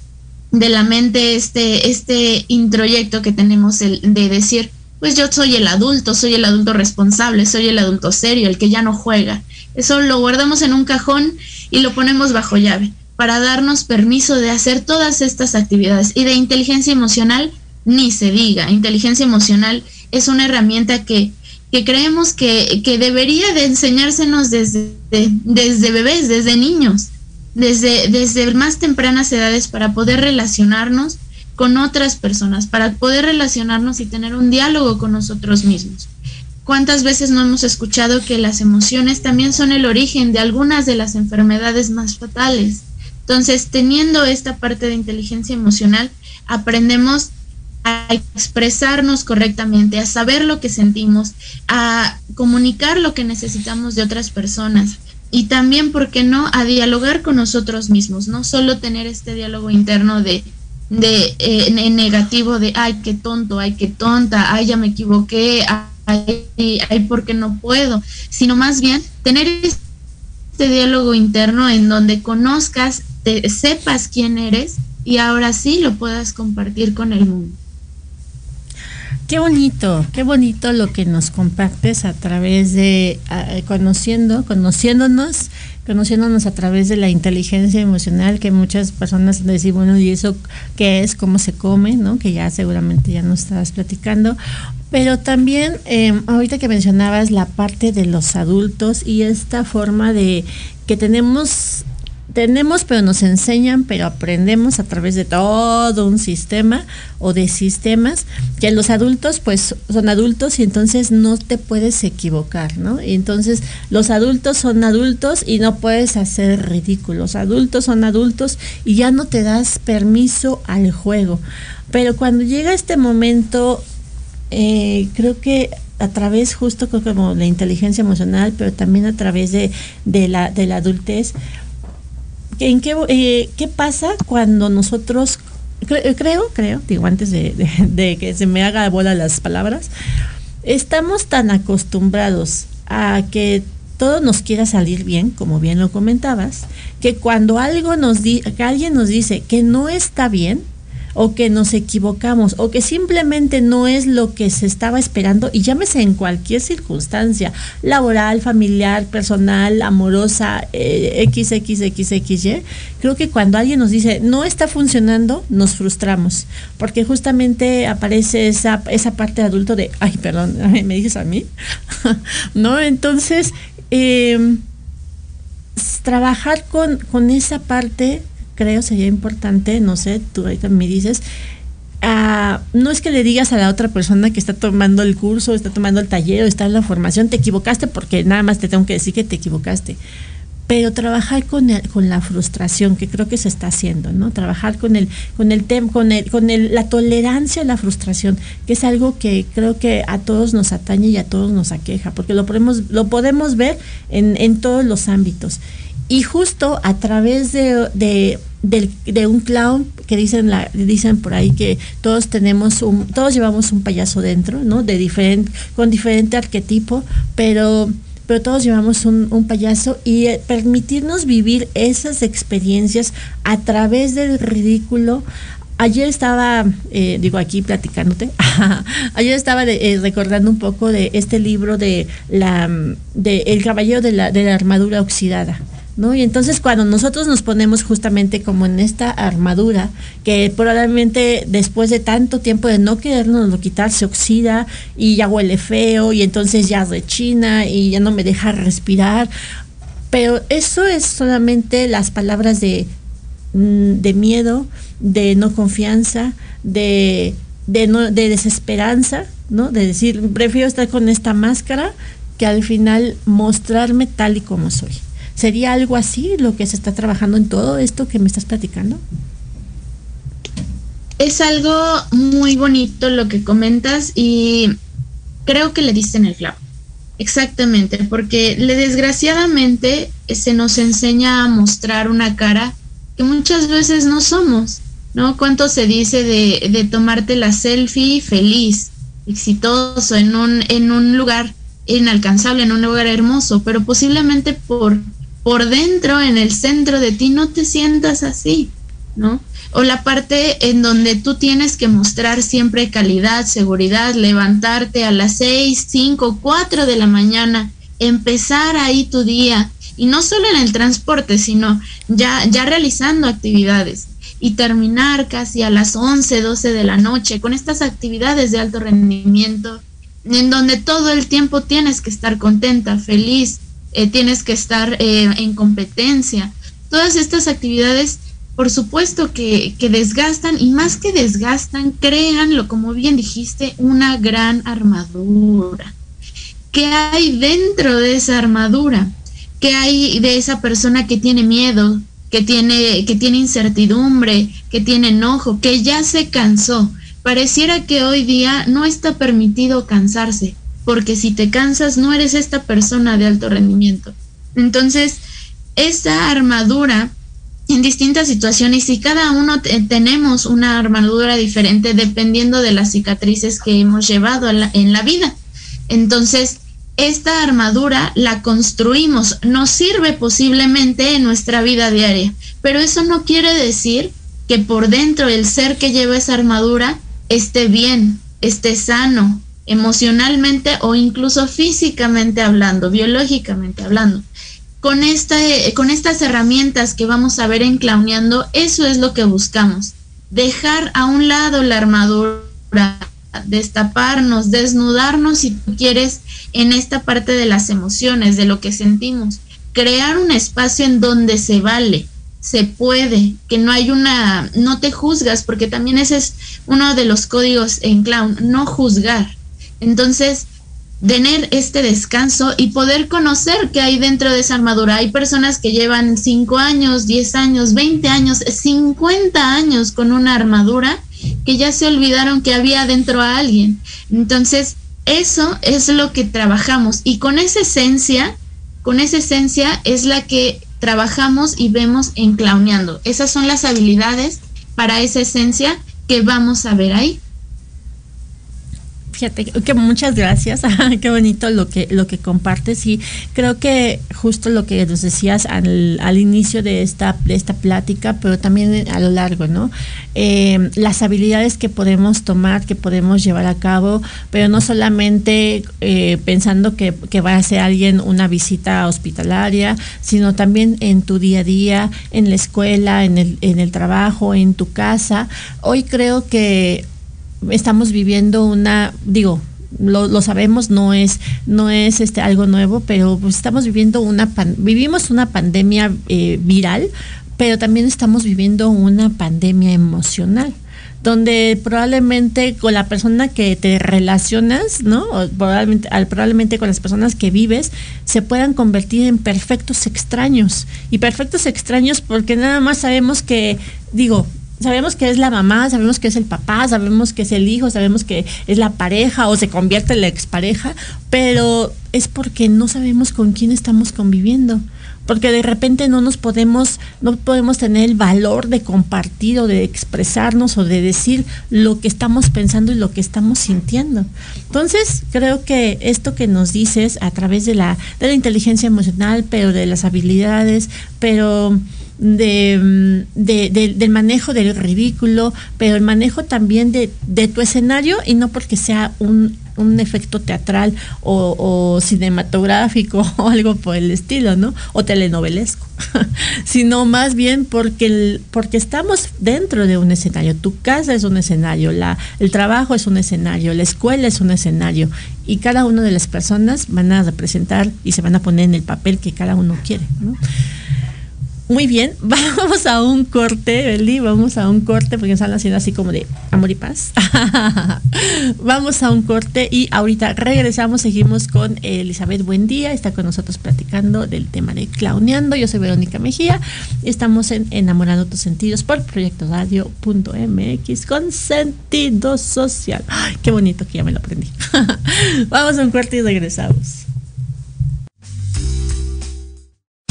de la mente este, este introyecto que tenemos el, de decir, pues yo soy el adulto, soy el adulto responsable, soy el adulto serio, el que ya no juega. Eso lo guardamos en un cajón y lo ponemos bajo llave para darnos permiso de hacer todas estas actividades. Y de inteligencia emocional, ni se diga. Inteligencia emocional es una herramienta que, que creemos que, que, debería de enseñársenos desde, desde bebés, desde niños, desde, desde más tempranas edades para poder relacionarnos con otras personas, para poder relacionarnos y tener un diálogo con nosotros mismos. ¿Cuántas veces no hemos escuchado que las emociones también son el origen de algunas de las enfermedades más fatales? Entonces, teniendo esta parte de inteligencia emocional, aprendemos a expresarnos correctamente, a saber lo que sentimos, a comunicar lo que necesitamos de otras personas y también, ¿por qué no?, a dialogar con nosotros mismos, no solo tener este diálogo interno de, de eh, negativo de, ay, qué tonto, ay, qué tonta, ay, ya me equivoqué, ay, ay, ¿por qué no puedo? Sino más bien tener este diálogo interno en donde conozcas sepas quién eres y ahora sí lo puedas compartir con el mundo. Qué bonito, qué bonito lo que nos compartes a través de conociendo, conociéndonos, conociéndonos a través de la inteligencia emocional que muchas personas decir, bueno, ¿y eso qué es? ¿Cómo se come? ¿no? Que ya seguramente ya nos estabas platicando. Pero también, eh, ahorita que mencionabas la parte de los adultos y esta forma de que tenemos tenemos, pero nos enseñan, pero aprendemos a través de todo un sistema o de sistemas, que los adultos pues son adultos y entonces no te puedes equivocar, ¿no? Y entonces los adultos son adultos y no puedes hacer ridículos, adultos son adultos y ya no te das permiso al juego. Pero cuando llega este momento, eh, creo que a través justo como la inteligencia emocional, pero también a través de, de, la, de la adultez, ¿En qué, eh, qué pasa cuando nosotros, eh, creo, creo, digo antes de, que se me haga bola las palabras, estamos tan acostumbrados a que todo nos quiera salir bien, como bien lo comentabas, que cuando algo nos di que alguien nos dice que no está bien, o que nos equivocamos o que simplemente no es lo que se estaba esperando y llámese en cualquier circunstancia, laboral, familiar, personal, amorosa, eh, creo que cuando alguien nos dice no está funcionando, nos frustramos, porque justamente aparece esa, esa parte adulto de, ay, perdón, *laughs* me dices a mí, *laughs* ¿no? Entonces, em, trabajar con, con esa parte creo sería importante, no sé, tú ahorita me dices, uh, no es que le digas a la otra persona que está tomando el curso, está tomando el taller está en la formación, te equivocaste porque nada más te tengo que decir que te equivocaste. Pero trabajar con, el, con la frustración, que creo que se está haciendo, ¿no? Trabajar con el, con el tema, con el, con el, la tolerancia a la frustración, que es algo que creo que a todos nos atañe y a todos nos aqueja, porque lo podemos, lo podemos ver en, en todos los ámbitos. Y justo a través de, de, de, un clown que dicen la, dicen por ahí que todos tenemos un, todos llevamos un payaso dentro, ¿no? De diferente, con diferente arquetipo, pero pero todos llevamos un, payaso y eh, permitirnos vivir esas experiencias a través del ridículo, ayer estaba, eh, digo aquí platicándote, *laughs* ayer estaba eh, recordando un poco de este libro de la de El caballero de la, de la armadura oxidada. ¿No? Y entonces cuando nosotros nos ponemos justamente como en esta armadura, que probablemente después de tanto tiempo de no querernos quitar, se oxida y ya huele feo y entonces ya rechina y ya no me deja respirar. Pero eso es solamente las palabras de, mm, de miedo, de no confianza, de, de, desesperanza, ¿no? De decir, prefiero estar con esta máscara que al final mostrarme tal y como soy. ¿Sería algo así lo que se está trabajando en todo esto que me estás platicando? Es algo muy bonito lo que comentas y creo que le diste en el clavo. Exactamente, porque le desgraciadamente se nos enseña a mostrar una cara que muchas veces no somos, ¿no? ¿Cuánto se dice de, de tomarte la selfie feliz, exitoso, en un, en un lugar inalcanzable, en un lugar hermoso, pero posiblemente por por dentro, en el centro de ti, no te sientas así, ¿no? O la parte en donde tú tienes que mostrar siempre calidad, seguridad, levantarte a las 6, 5, 4 de la mañana, empezar ahí tu día, y no solo en el transporte, sino ya, ya realizando actividades y terminar casi a las 11, 12 de la noche con estas actividades de alto rendimiento, en donde todo el tiempo tienes que estar contenta, feliz, eh, tienes que estar eh, en competencia. Todas estas actividades, por supuesto que, que desgastan y más que desgastan, créanlo, como bien dijiste, una gran armadura. ¿Qué hay dentro de esa armadura? ¿Qué hay de esa persona que tiene miedo, que tiene, que tiene incertidumbre, que tiene enojo, que ya se cansó? Pareciera que hoy día no está permitido cansarse, porque si te cansas no eres esta persona de alto rendimiento. Entonces, esta armadura en distintas situaciones y cada uno tenemos una armadura diferente dependiendo de las cicatrices que hemos llevado en la vida. Entonces, esta armadura la construimos, nos sirve posiblemente en nuestra vida diaria, pero eso no quiere decir que por dentro el ser que lleva esa armadura esté bien, esté sano emocionalmente o incluso físicamente hablando, biológicamente hablando. Con, esta, con estas herramientas que vamos a ver en Clowneando, eso es lo que buscamos. Dejar a un lado la armadura, destaparnos, desnudarnos si tú quieres en esta parte de las emociones, de lo que sentimos. Crear un espacio en donde se vale, se puede, que no hay una, no te juzgas, porque también ese es uno de los códigos en clown, no juzgar. Entonces, tener este descanso y poder conocer qué hay dentro de esa armadura. Hay personas que llevan 5 años, 10 años, 20 años, 50 años con una armadura que ya se olvidaron que había dentro a alguien. Entonces, eso es lo que trabajamos y con esa esencia, con esa esencia es la que trabajamos y vemos en Clowneando. Esas son las habilidades para esa esencia que vamos a ver ahí. Que muchas gracias. *laughs* Qué bonito lo que lo que compartes y creo que justo lo que nos decías al, al inicio de esta de esta plática, pero también a lo largo, ¿no? Eh, las habilidades que podemos tomar, que podemos llevar a cabo, pero no solamente eh, pensando que, que va a ser alguien una visita hospitalaria, sino también en tu día a día, en la escuela, en el en el trabajo, en tu casa. Hoy creo que estamos viviendo una, digo, lo, lo, sabemos, no es, no es este algo nuevo, pero pues estamos viviendo una pan, vivimos una pandemia eh, viral, pero también estamos viviendo una pandemia emocional donde probablemente con la persona que te relacionas, ¿no? O probablemente, probablemente con las personas que vives, se puedan convertir en perfectos extraños. Y perfectos extraños porque nada más sabemos que, digo, sabemos que es la mamá, sabemos que es el papá, sabemos que es el hijo, sabemos que es la pareja o se convierte en la expareja, pero es porque no sabemos con quién estamos conviviendo. Porque de repente no nos podemos, no podemos tener el valor de compartir o de expresarnos o de decir lo que estamos pensando y lo que estamos sintiendo. Entonces, creo que esto que nos dices a través de la, de la inteligencia emocional, pero de las habilidades, pero de, de, de, del manejo del ridículo, pero el manejo también de, de tu escenario y no porque sea un, un efecto teatral o, o, cinematográfico *laughs* o algo por el estilo, ¿no? O telenovelesco, *laughs* sino más bien porque, el, porque estamos dentro de un escenario. Tu casa es un escenario, la, el trabajo es un escenario, la escuela es un escenario y cada una de las personas van a representar y se van a poner en el papel que cada uno quiere, ¿no? Muy bien, *laughs* vamos a un corte, Beli, vamos a un corte porque están haciendo así como de amor y paz. *laughs* vamos a un corte y ahorita regresamos, seguimos con Elizabeth Buendía, está con nosotros platicando del tema de clowneando. Yo soy Verónica Mejía, estamos en Enamorando tus sentidos por Proyecto Radio.mx con sentido social. Ay, qué bonito que ya me lo aprendí. *laughs* vamos a un corte y regresamos.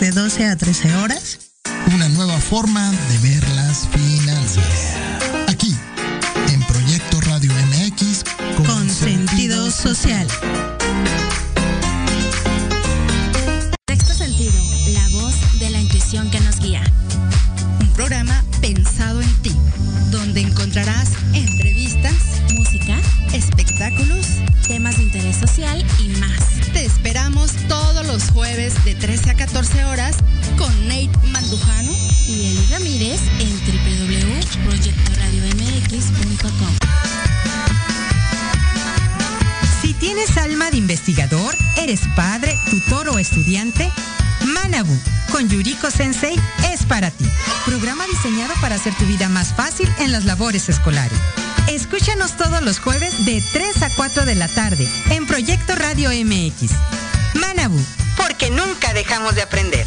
De 12 a 13 horas. Una nueva forma de ver las finanzas. Las labores escolares. Escúchanos todos los jueves de 3 a 4 de la tarde en Proyecto Radio MX. Manabu, porque nunca dejamos de aprender.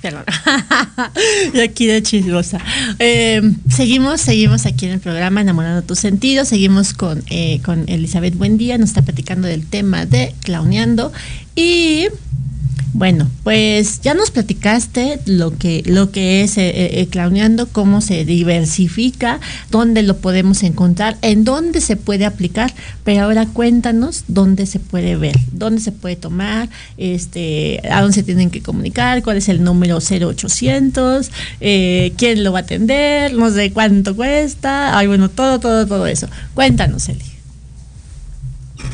Perdón. *laughs* y aquí de chismosa. Eh, seguimos, seguimos aquí en el programa Enamorando tus sentidos. Seguimos con, eh, con Elizabeth Buendía. Nos está platicando del tema de clowneando. Y bueno, pues ya nos platicaste lo que, lo que es eh, eh, clowneando, cómo se diversifica, dónde lo podemos encontrar, en dónde se puede aplicar, pero ahora cuéntanos dónde se puede ver, dónde se puede tomar, este, a dónde se tienen que comunicar, cuál es el número 0800, eh, quién lo va a atender, no sé cuánto cuesta, ay bueno, todo, todo, todo eso. Cuéntanos, Eli.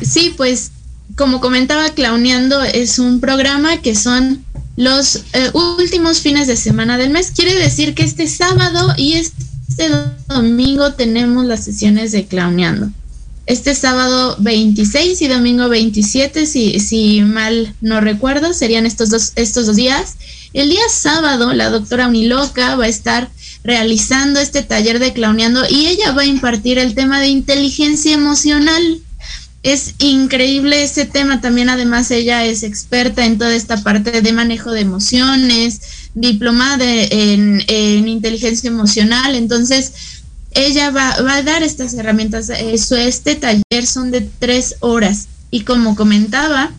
Sí, pues como comentaba, Clowneando es un programa que son los eh, últimos fines de semana del mes. Quiere decir que este sábado y este domingo tenemos las sesiones de Clowneando. Este sábado 26 y domingo 27, si, si mal no recuerdo, serían estos dos, estos dos días. El día sábado, la doctora Uniloca va a estar realizando este taller de clowneando y ella va a impartir el tema de inteligencia emocional es increíble ese tema. También además ella es experta en toda esta parte de manejo de emociones, diplomada en, en, inteligencia emocional. Entonces, ella va, va, a dar estas herramientas. Este taller son de tres horas y como comentaba,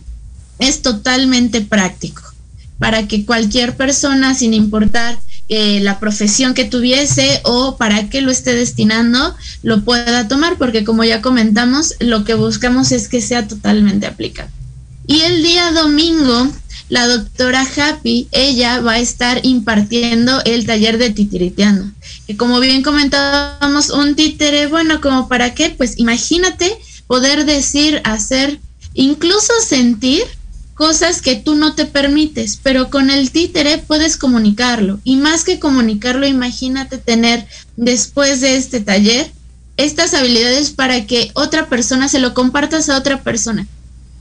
es totalmente práctico para que cualquier persona, sin importar eh, la profesión que tuviese o para qué lo esté destinando, lo pueda tomar, porque como ya comentamos, lo que buscamos es que sea totalmente aplicable. Y el día domingo, la doctora Happy, ella va a estar impartiendo el taller de titiriteando. Que como bien comentábamos, un títere, bueno, como para qué, pues imagínate poder decir, hacer, incluso sentir cosas que tú no te permites, pero con el títere puedes comunicarlo. Y más que comunicarlo, imagínate tener después de este taller estas habilidades para que otra persona se lo compartas a otra persona.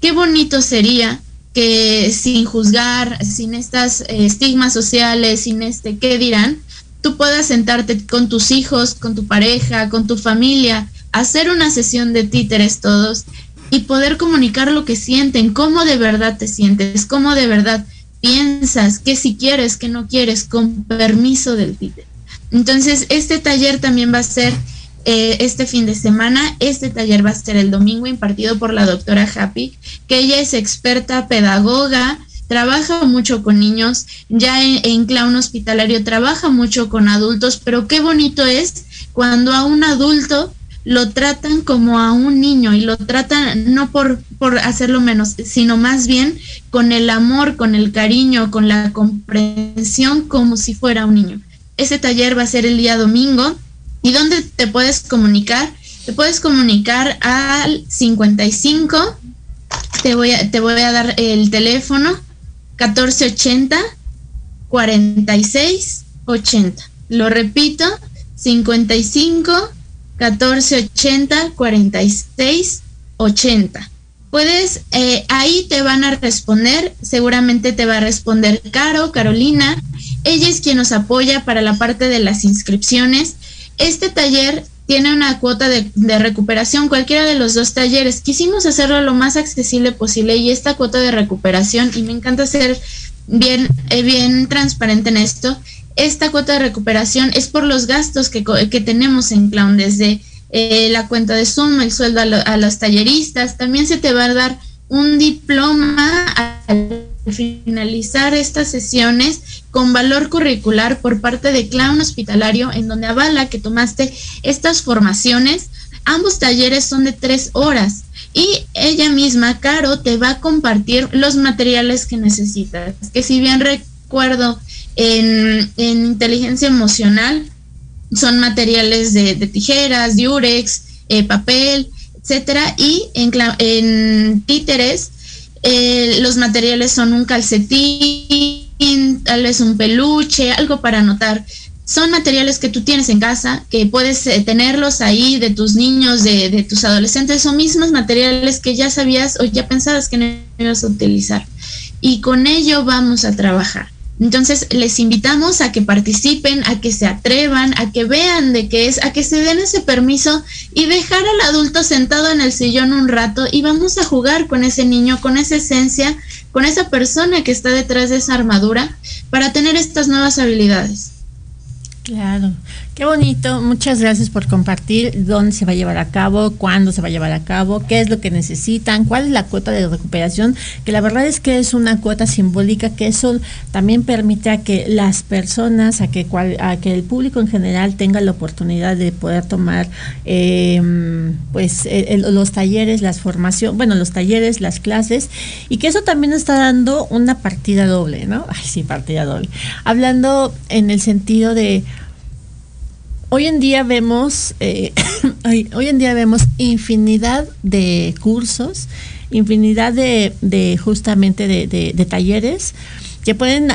Qué bonito sería que sin juzgar, sin estas eh, estigmas sociales, sin este qué dirán, tú puedas sentarte con tus hijos, con tu pareja, con tu familia, hacer una sesión de títeres todos y poder comunicar lo que sienten, cómo de verdad te sientes, cómo de verdad piensas, que si quieres, que no quieres, con permiso del títere. Entonces, este taller también va a ser eh, este fin de semana. Este taller va a ser el domingo impartido por la doctora Happy, que ella es experta pedagoga, trabaja mucho con niños, ya en, en clown hospitalario trabaja mucho con adultos, pero qué bonito es cuando a un adulto lo tratan como a un niño y lo tratan no por, por hacerlo menos, sino más bien con el amor, con el cariño, con la comprensión como si fuera un niño. Ese taller va a ser el día domingo. ¿Y dónde te puedes comunicar? Te puedes comunicar al 55, te voy a, te voy a dar el teléfono, 1480 46 80. Lo repito, 55 1480 46 80. Puedes, eh, ahí te van a responder, seguramente te va a responder Caro, Carolina. Ella es quien nos apoya para la parte de las inscripciones. Este taller tiene una cuota de, recuperación, cualquiera de los dos talleres. Quisimos hacerlo lo más accesible posible y esta cuota de recuperación, y me encanta ser bien, eh, bien transparente en esto, esta cuota de recuperación es por los gastos que, que tenemos en Clown, desde eh, la cuenta de Zoom, el sueldo a, a, los talleristas. También se te va a dar un diploma al finalizar estas sesiones con valor curricular por parte de Clown Hospitalario, en donde avala que tomaste estas formaciones. Ambos talleres son de tres horas y ella misma, Caro, te va a compartir los materiales que necesitas. Que si bien recuerdo en, en inteligencia emocional, son materiales de, tijeras, diurex, eh, papel, etcétera. Y en, en títeres, eh, los materiales son un calcetín, tal vez un peluche, algo para anotar. Son materiales que tú tienes en casa, que puedes eh, tenerlos ahí de tus niños, de, de, tus adolescentes, son mismos materiales que ya sabías o ya pensabas que no ibas a utilizar. Y con ello vamos a trabajar. Entonces les invitamos a que participen, a que se atrevan, a que vean de qué es, a que se den ese permiso y dejar al adulto sentado en el sillón un rato y vamos a jugar con ese niño, con esa esencia, con esa persona que está detrás de esa armadura para tener estas nuevas habilidades. Claro, qué bonito. Muchas gracias por compartir dónde se va a llevar a cabo, cuándo se va a llevar a cabo, qué es lo que necesitan, cuál es la cuota de recuperación, que la verdad es que es una cuota simbólica que eso también permite a que las personas, a que, a que el público en general tenga la oportunidad de poder tomar em, pues los talleres, las formaciones, bueno, los talleres, las clases, y que eso también está dando una partida doble, ¿no? Ay, sí, partida doble. Hablando en el sentido de hoy en día vemos, eh, *laughs* hoy, en día vemos infinidad de cursos, infinidad de, justamente de, talleres que pueden,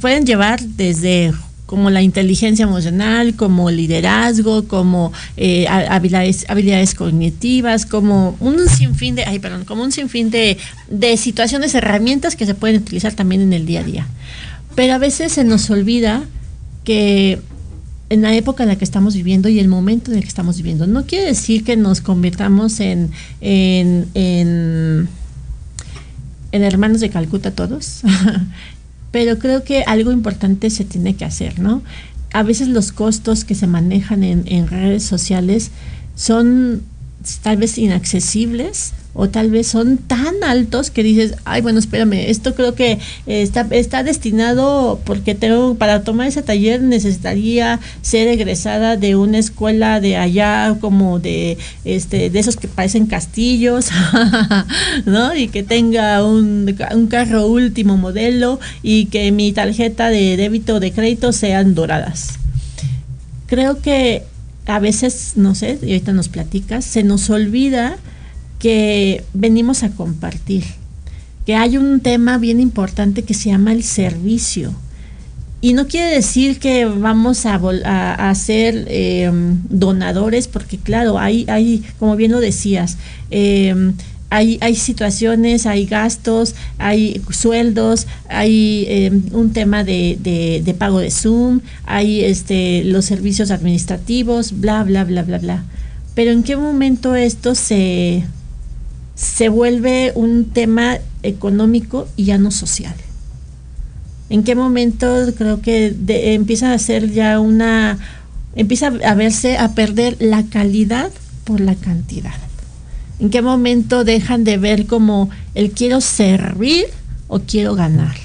pueden llevar desde como la inteligencia emocional, como liderazgo, como eh, habilidades, habilidades cognitivas, como un sinfín de, ay, perdón, como un sinfín de, de situaciones, herramientas que se pueden utilizar también en el día a día. Pero a veces se nos olvida que en la época en la que estamos viviendo y el momento en el que estamos viviendo. No quiere decir que nos convirtamos en, en, en, hermanos de Calcuta todos, *laughs* pero creo que algo importante se tiene que hacer, ¿no? A veces los costos que se manejan en, en redes sociales son tal vez inaccesibles o tal vez son tan altos que dices, ay, bueno, espérame, esto creo que está, está destinado porque tengo, para tomar ese taller necesitaría ser egresada de una escuela de allá, como de, este, de esos que parecen castillos, *laughs* ¿no? Y que tenga un, un carro último modelo y que mi tarjeta de débito o de crédito sean doradas. Creo que a veces, no sé, y ahorita nos platicas, se nos olvida que venimos a compartir, que hay un tema bien importante que se llama el servicio. Y no quiere decir que vamos a, a, ser em, donadores, porque claro, hay, hay, como bien lo decías, em, hay, hay situaciones, hay gastos, hay sueldos, hay em, un tema de, de, de, pago de Zoom, hay este, los servicios administrativos, bla, bla, bla, bla, bla. Pero ¿en qué momento esto se, se vuelve un tema económico y ya no social. ¿En qué momento creo que empieza a ser ya una, empieza a verse, a perder la calidad por la cantidad? ¿En qué momento dejan de ver como el quiero servir o quiero ganar?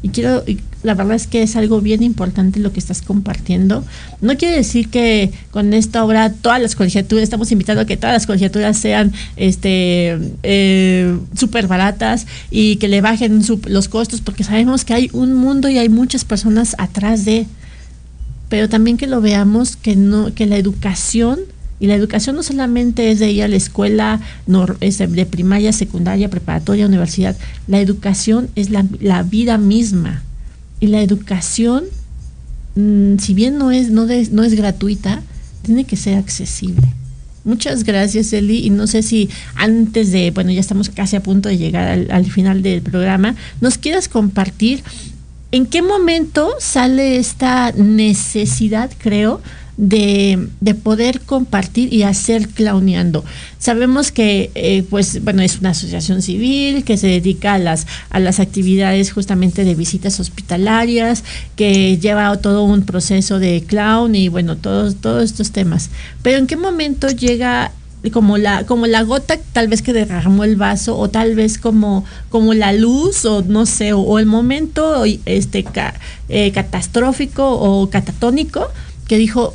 Y quiero, la verdad es que es algo bien importante lo que estás compartiendo. No quiere decir que con esta obra todas las colegiaturas, estamos invitando a que todas las colegiaturas sean este eh, súper baratas y que le bajen los costos, porque sabemos que hay un mundo y hay muchas personas atrás de, pero también que lo veamos que no, que la educación y la educación no solamente es de ir a la escuela de primaria, secundaria, preparatoria, universidad. La educación es la, la vida misma. Y la educación, mm, si bien no es, no, no es gratuita, tiene que ser accesible. Muchas gracias, Eli. Y no sé si antes de, bueno, ya estamos casi a punto de llegar al, al final del programa, nos quieras compartir en qué momento sale esta necesidad, creo, de, de, poder compartir y hacer clowneando. Sabemos que, eh, pues, bueno, es una asociación civil que se dedica a las, a las actividades justamente de visitas hospitalarias, que lleva todo un proceso de clown y, bueno, todos, todos estos temas. Pero ¿en qué momento llega como la como la gota tal vez que derramó el vaso o tal vez como como la luz o no sé o, el momento este eh, catastrófico o catatónico que dijo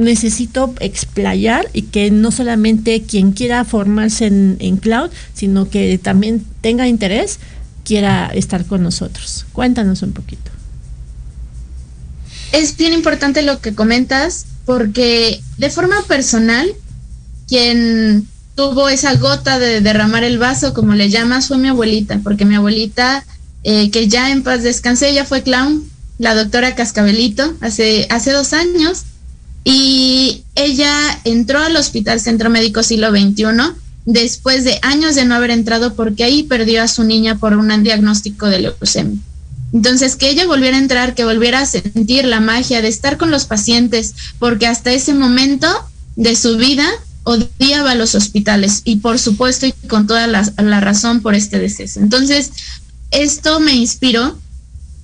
necesito explayar y que no solamente quien quiera formarse en, cloud, sino que también tenga interés, quiera estar con nosotros. Cuéntanos un poquito. Es bien importante lo que comentas porque de forma personal, quien tuvo esa gota de derramar el vaso, como le llamas, fue mi abuelita, porque mi abuelita, eh, que ya en paz descansé, ella fue clown, la doctora Cascabelito, hace, hace dos años, y ella entró al Hospital Centro Médico Siglo XXI después de años de no haber entrado porque ahí perdió a su niña por un diagnóstico de leucemia. Entonces, que ella volviera a entrar, que volviera a sentir la magia de estar con los pacientes, porque hasta ese momento de su vida odiaba los hospitales y por supuesto y con toda la, la razón por este deceso. Entonces, esto me inspiró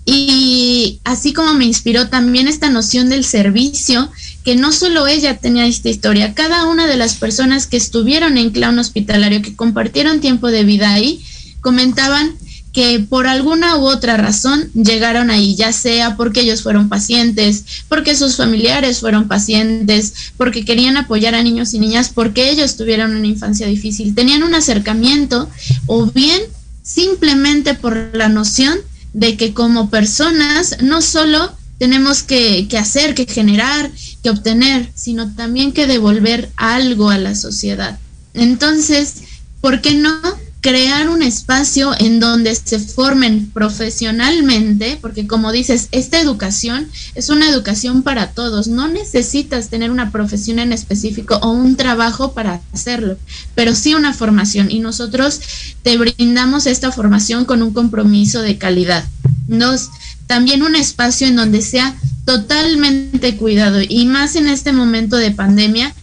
y así como me inspiró también esta noción del servicio, que no solo ella tenía esta historia, cada una de las personas que estuvieron en clown hospitalario, que compartieron tiempo de vida ahí, comentaban que por alguna u otra razón llegaron ahí, ya sea porque ellos fueron pacientes, porque sus familiares fueron pacientes, porque querían apoyar a niños y niñas, porque ellos tuvieron una infancia difícil, tenían un acercamiento o bien simplemente por la noción de que como personas no solo tenemos que, que, hacer, que generar, obtener, sino también que devolver algo a la sociedad. Entonces, ¿por qué no crear un espacio en donde se formen profesionalmente, porque como dices, esta educación es una educación para todos, no necesitas tener una profesión en específico o un trabajo para hacerlo, pero sí una formación y nosotros te brindamos esta formación con un compromiso de calidad. Nos, también un espacio en donde sea totalmente cuidado y más en este momento de pandemia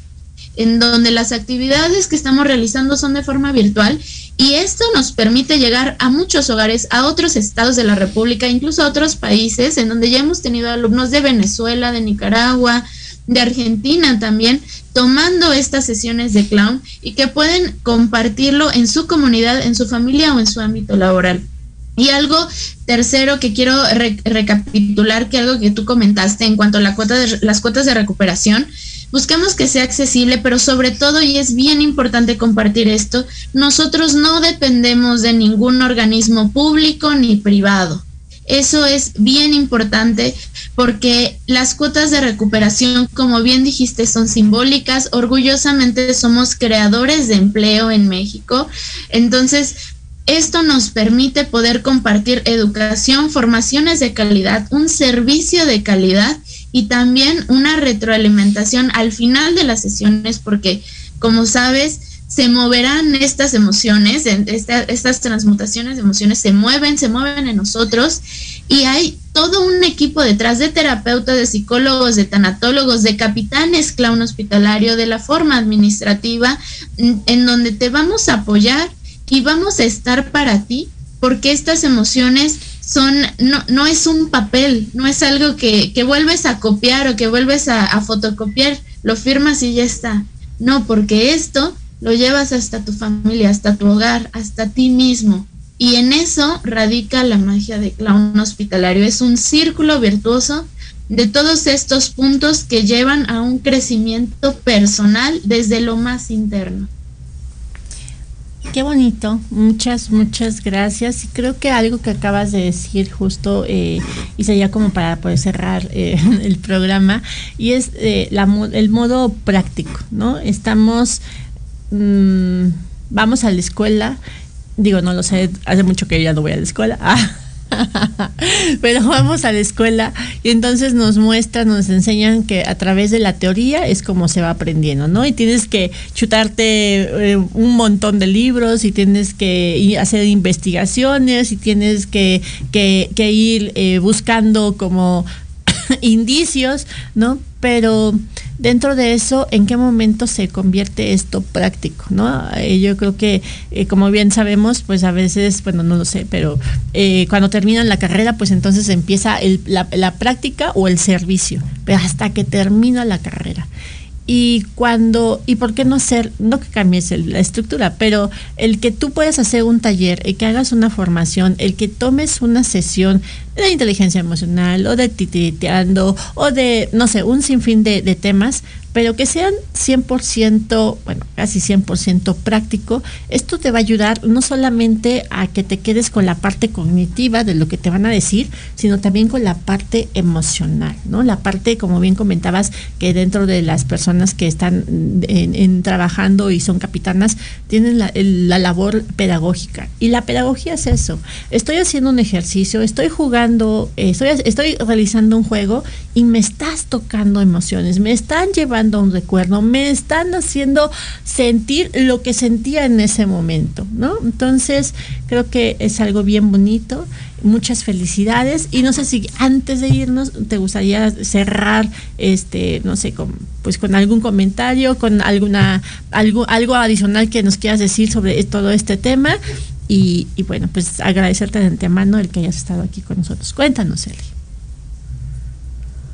en donde las actividades que estamos realizando son de forma virtual y esto nos permite llegar a muchos hogares, a otros estados de la República, incluso a otros países, en donde ya hemos tenido alumnos de Venezuela, de Nicaragua, de Argentina también, tomando estas sesiones de clown y que pueden compartirlo en su comunidad, en su familia o en su ámbito laboral. Y algo tercero que quiero recapitular, que algo que tú comentaste en cuanto a las cuotas de recuperación, buscamos que sea accesible, pero sobre todo, y es bien importante compartir esto, nosotros no dependemos de ningún organismo público ni privado. Eso es bien importante porque las cuotas de recuperación, como bien dijiste, son simbólicas. Orgullosamente somos creadores de empleo en México. Entonces, esto nos permite poder compartir educación, formaciones de calidad, un servicio de calidad y también una retroalimentación al final de las sesiones porque, como sabes, se moverán estas emociones, estas transmutaciones de emociones se mueven, se mueven en nosotros y hay todo un equipo detrás de terapeutas, de psicólogos, de tanatólogos, de capitanes clown hospitalario, de la forma administrativa, en donde te vamos a apoyar y vamos a estar para ti porque estas emociones son, no, no es un papel, no es algo que, que vuelves a copiar o que vuelves a, a, fotocopiar, lo firmas y ya está. No, porque esto lo llevas hasta tu familia, hasta tu hogar, hasta ti mismo. Y en eso radica la magia de clown hospitalario. Es un círculo virtuoso de todos estos puntos que llevan a un crecimiento personal desde lo más interno. Qué bonito, muchas, muchas gracias. Y creo que algo que acabas de decir justo, eh, y sería como para poder cerrar eh, *laughs* el programa, y es eh, la, el modo práctico, ¿no? Estamos, mmm, vamos a la escuela, digo, no lo sé, hace mucho que ya no voy a la escuela. *laughs* *laughs* Pero vamos a la escuela y entonces nos muestran, nos enseñan que a través de la teoría es como se va aprendiendo, ¿no? Y tienes que chutarte eh, un montón de libros y tienes que hacer investigaciones y tienes que, ir eh, buscando como *coughs* indicios, ¿no? Pero dentro de eso, ¿en qué momento se convierte esto práctico? Eh, yo creo que, eh, como bien sabemos, pues a veces, bueno, no lo sé, pero eh, cuando terminan la carrera, pues entonces empieza la, práctica o el servicio, pero hasta que termina la carrera y cuando y por qué no hacer no que cambies la estructura pero el que tú puedas hacer un taller el que hagas una formación el que tomes una sesión de inteligencia emocional o de titiriteando o de, no sé, un sinfín de, de temas pero que sean 100%, bueno, casi 100% práctico, esto te va a ayudar no solamente a que te quedes con la parte cognitiva de lo que te van a decir, sino también con la parte emocional, ¿no? La parte, como bien comentabas, que dentro de las personas que están trabajando y son capitanas, tienen la, la labor pedagógica. Y la pedagogía es eso. Estoy haciendo un ejercicio, estoy jugando, eh, estoy, realizando un juego y me estás tocando emociones, me están llevando un recuerdo, me están haciendo sentir lo que sentía en ese momento, ¿no? Entonces, creo que es algo bien bonito. Muchas felicidades y no sé si antes de irnos te gustaría cerrar este no sé con, pues con algún comentario con alguna algo algo adicional que nos quieras decir sobre todo este tema y, bueno pues agradecerte de antemano el que hayas estado aquí con nosotros cuéntanos Eli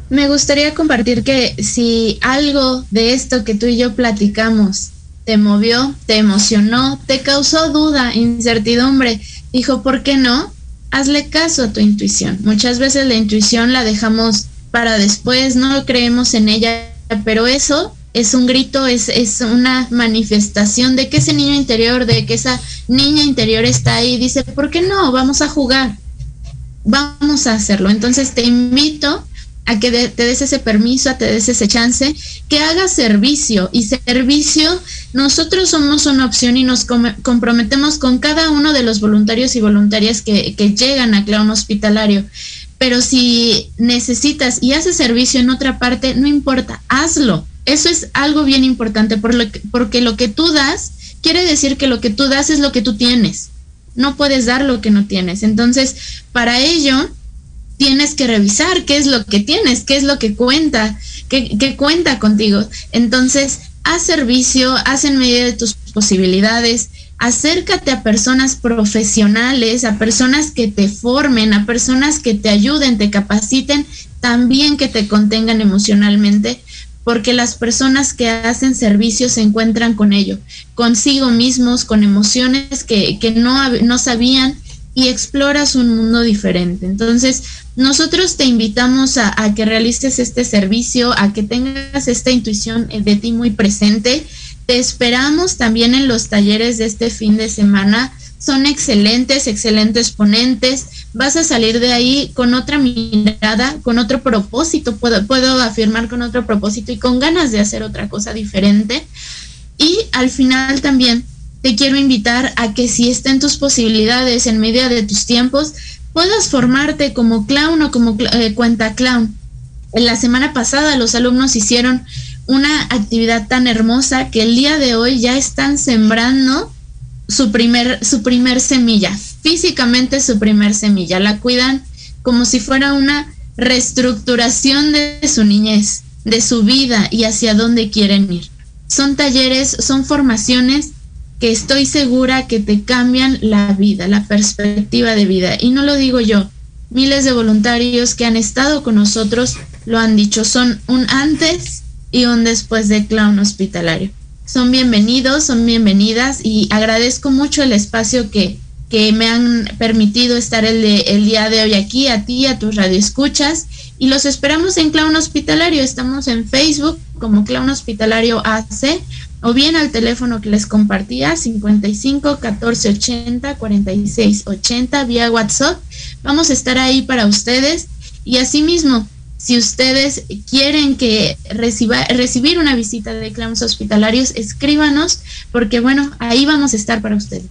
me gustaría compartir que si algo de esto que tú y yo platicamos te movió, te emocionó, te causó duda, incertidumbre, dijo, ¿por qué no? Hazle caso a tu intuición. Muchas veces la intuición la dejamos para después, no creemos en ella, pero eso es un grito, es, es una manifestación de que ese niño interior, de que esa niña interior está ahí, dice, ¿por qué no? Vamos a jugar, vamos a hacerlo. Entonces te invito a que te des ese permiso, a que te des ese chance, que hagas servicio. Y servicio, nosotros somos una opción y nos comprometemos con cada uno de los voluntarios y voluntarias que, llegan a clown hospitalario. Pero si necesitas y haces servicio en otra parte, no importa, hazlo. Eso es algo bien importante porque lo que tú das quiere decir que lo que tú das es lo que tú tienes. No puedes dar lo que no tienes. Entonces, para ello, tienes que revisar qué es lo que tienes, qué es lo que cuenta, qué, cuenta contigo. Entonces, haz servicio, haz en medida de tus posibilidades, acércate a personas profesionales, a personas que te formen, a personas que te ayuden, te capaciten, también que te contengan emocionalmente, porque las personas que hacen servicio se encuentran con ello, consigo mismos, con emociones que, no, no sabían y exploras un mundo diferente. Entonces, nosotros te invitamos a, que realices este servicio, a que tengas esta intuición de ti muy presente. Te esperamos también en los talleres de este fin de semana. Son excelentes, excelentes ponentes. Vas a salir de ahí con otra mirada, con otro propósito, puedo, puedo afirmar con otro propósito y con ganas de hacer otra cosa diferente. Y al final también te quiero invitar a que si está en tus posibilidades, en medio de tus tiempos, puedas formarte como clown o como eh, cuenta clown. La semana pasada los alumnos hicieron una actividad tan hermosa que el día de hoy ya están sembrando su primer, su primer semilla, físicamente su primer semilla. La cuidan como si fuera una reestructuración de su niñez, de su vida y hacia dónde quieren ir. Son talleres, son formaciones que estoy segura que te cambian la vida, la perspectiva de vida. Y no lo digo yo, miles de voluntarios que han estado con nosotros lo han dicho, son un antes y un después de clown hospitalario. Son bienvenidos, son bienvenidas y agradezco mucho el espacio que, que me han permitido estar el, el día de hoy aquí, a ti, a tus radioescuchas. Y los esperamos en Clown Hospitalario. Estamos en Facebook como Clown Hospitalario AC o bien al teléfono que les compartía 55 14 80 46 80 vía WhatsApp. Vamos a estar ahí para ustedes y asimismo, si ustedes quieren que reciba, recibir una visita de clowns hospitalarios, escríbanos porque bueno, ahí vamos a estar para ustedes.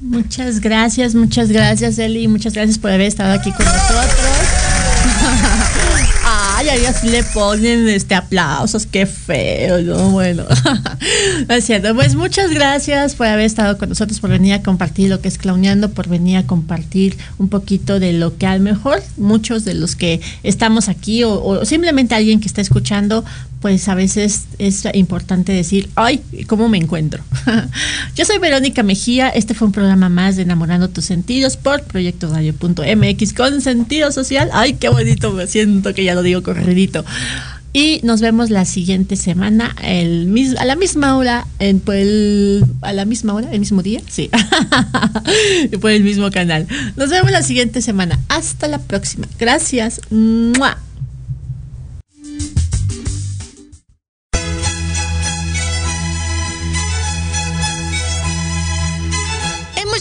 Muchas gracias, muchas gracias Eli, muchas gracias por haber estado aquí con nosotros. Ay, ahí así le ponen este aplausos, qué feo, ¿no? Bueno, *laughs* es cierto. Pues muchas gracias por haber estado con nosotros, por venir a compartir lo que es clowneando, por venir a compartir un poquito de lo que a lo mejor muchos de los que estamos aquí o, o simplemente alguien que está escuchando pues a veces es importante decir, ay, ¿cómo me encuentro? *laughs* Yo soy Verónica Mejía, este fue un programa más de Enamorando tus sentidos por Proyecto Radio.mx con sentido social. Ay, qué bonito, me siento que ya lo digo corredito. Y nos vemos la siguiente semana, el, mis- a la misma hora, en, el- a la misma hora, el mismo día, sí, *laughs* por el mismo canal. Nos vemos la siguiente semana. Hasta la próxima. Gracias. ¡Mua!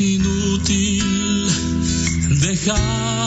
inútil dejar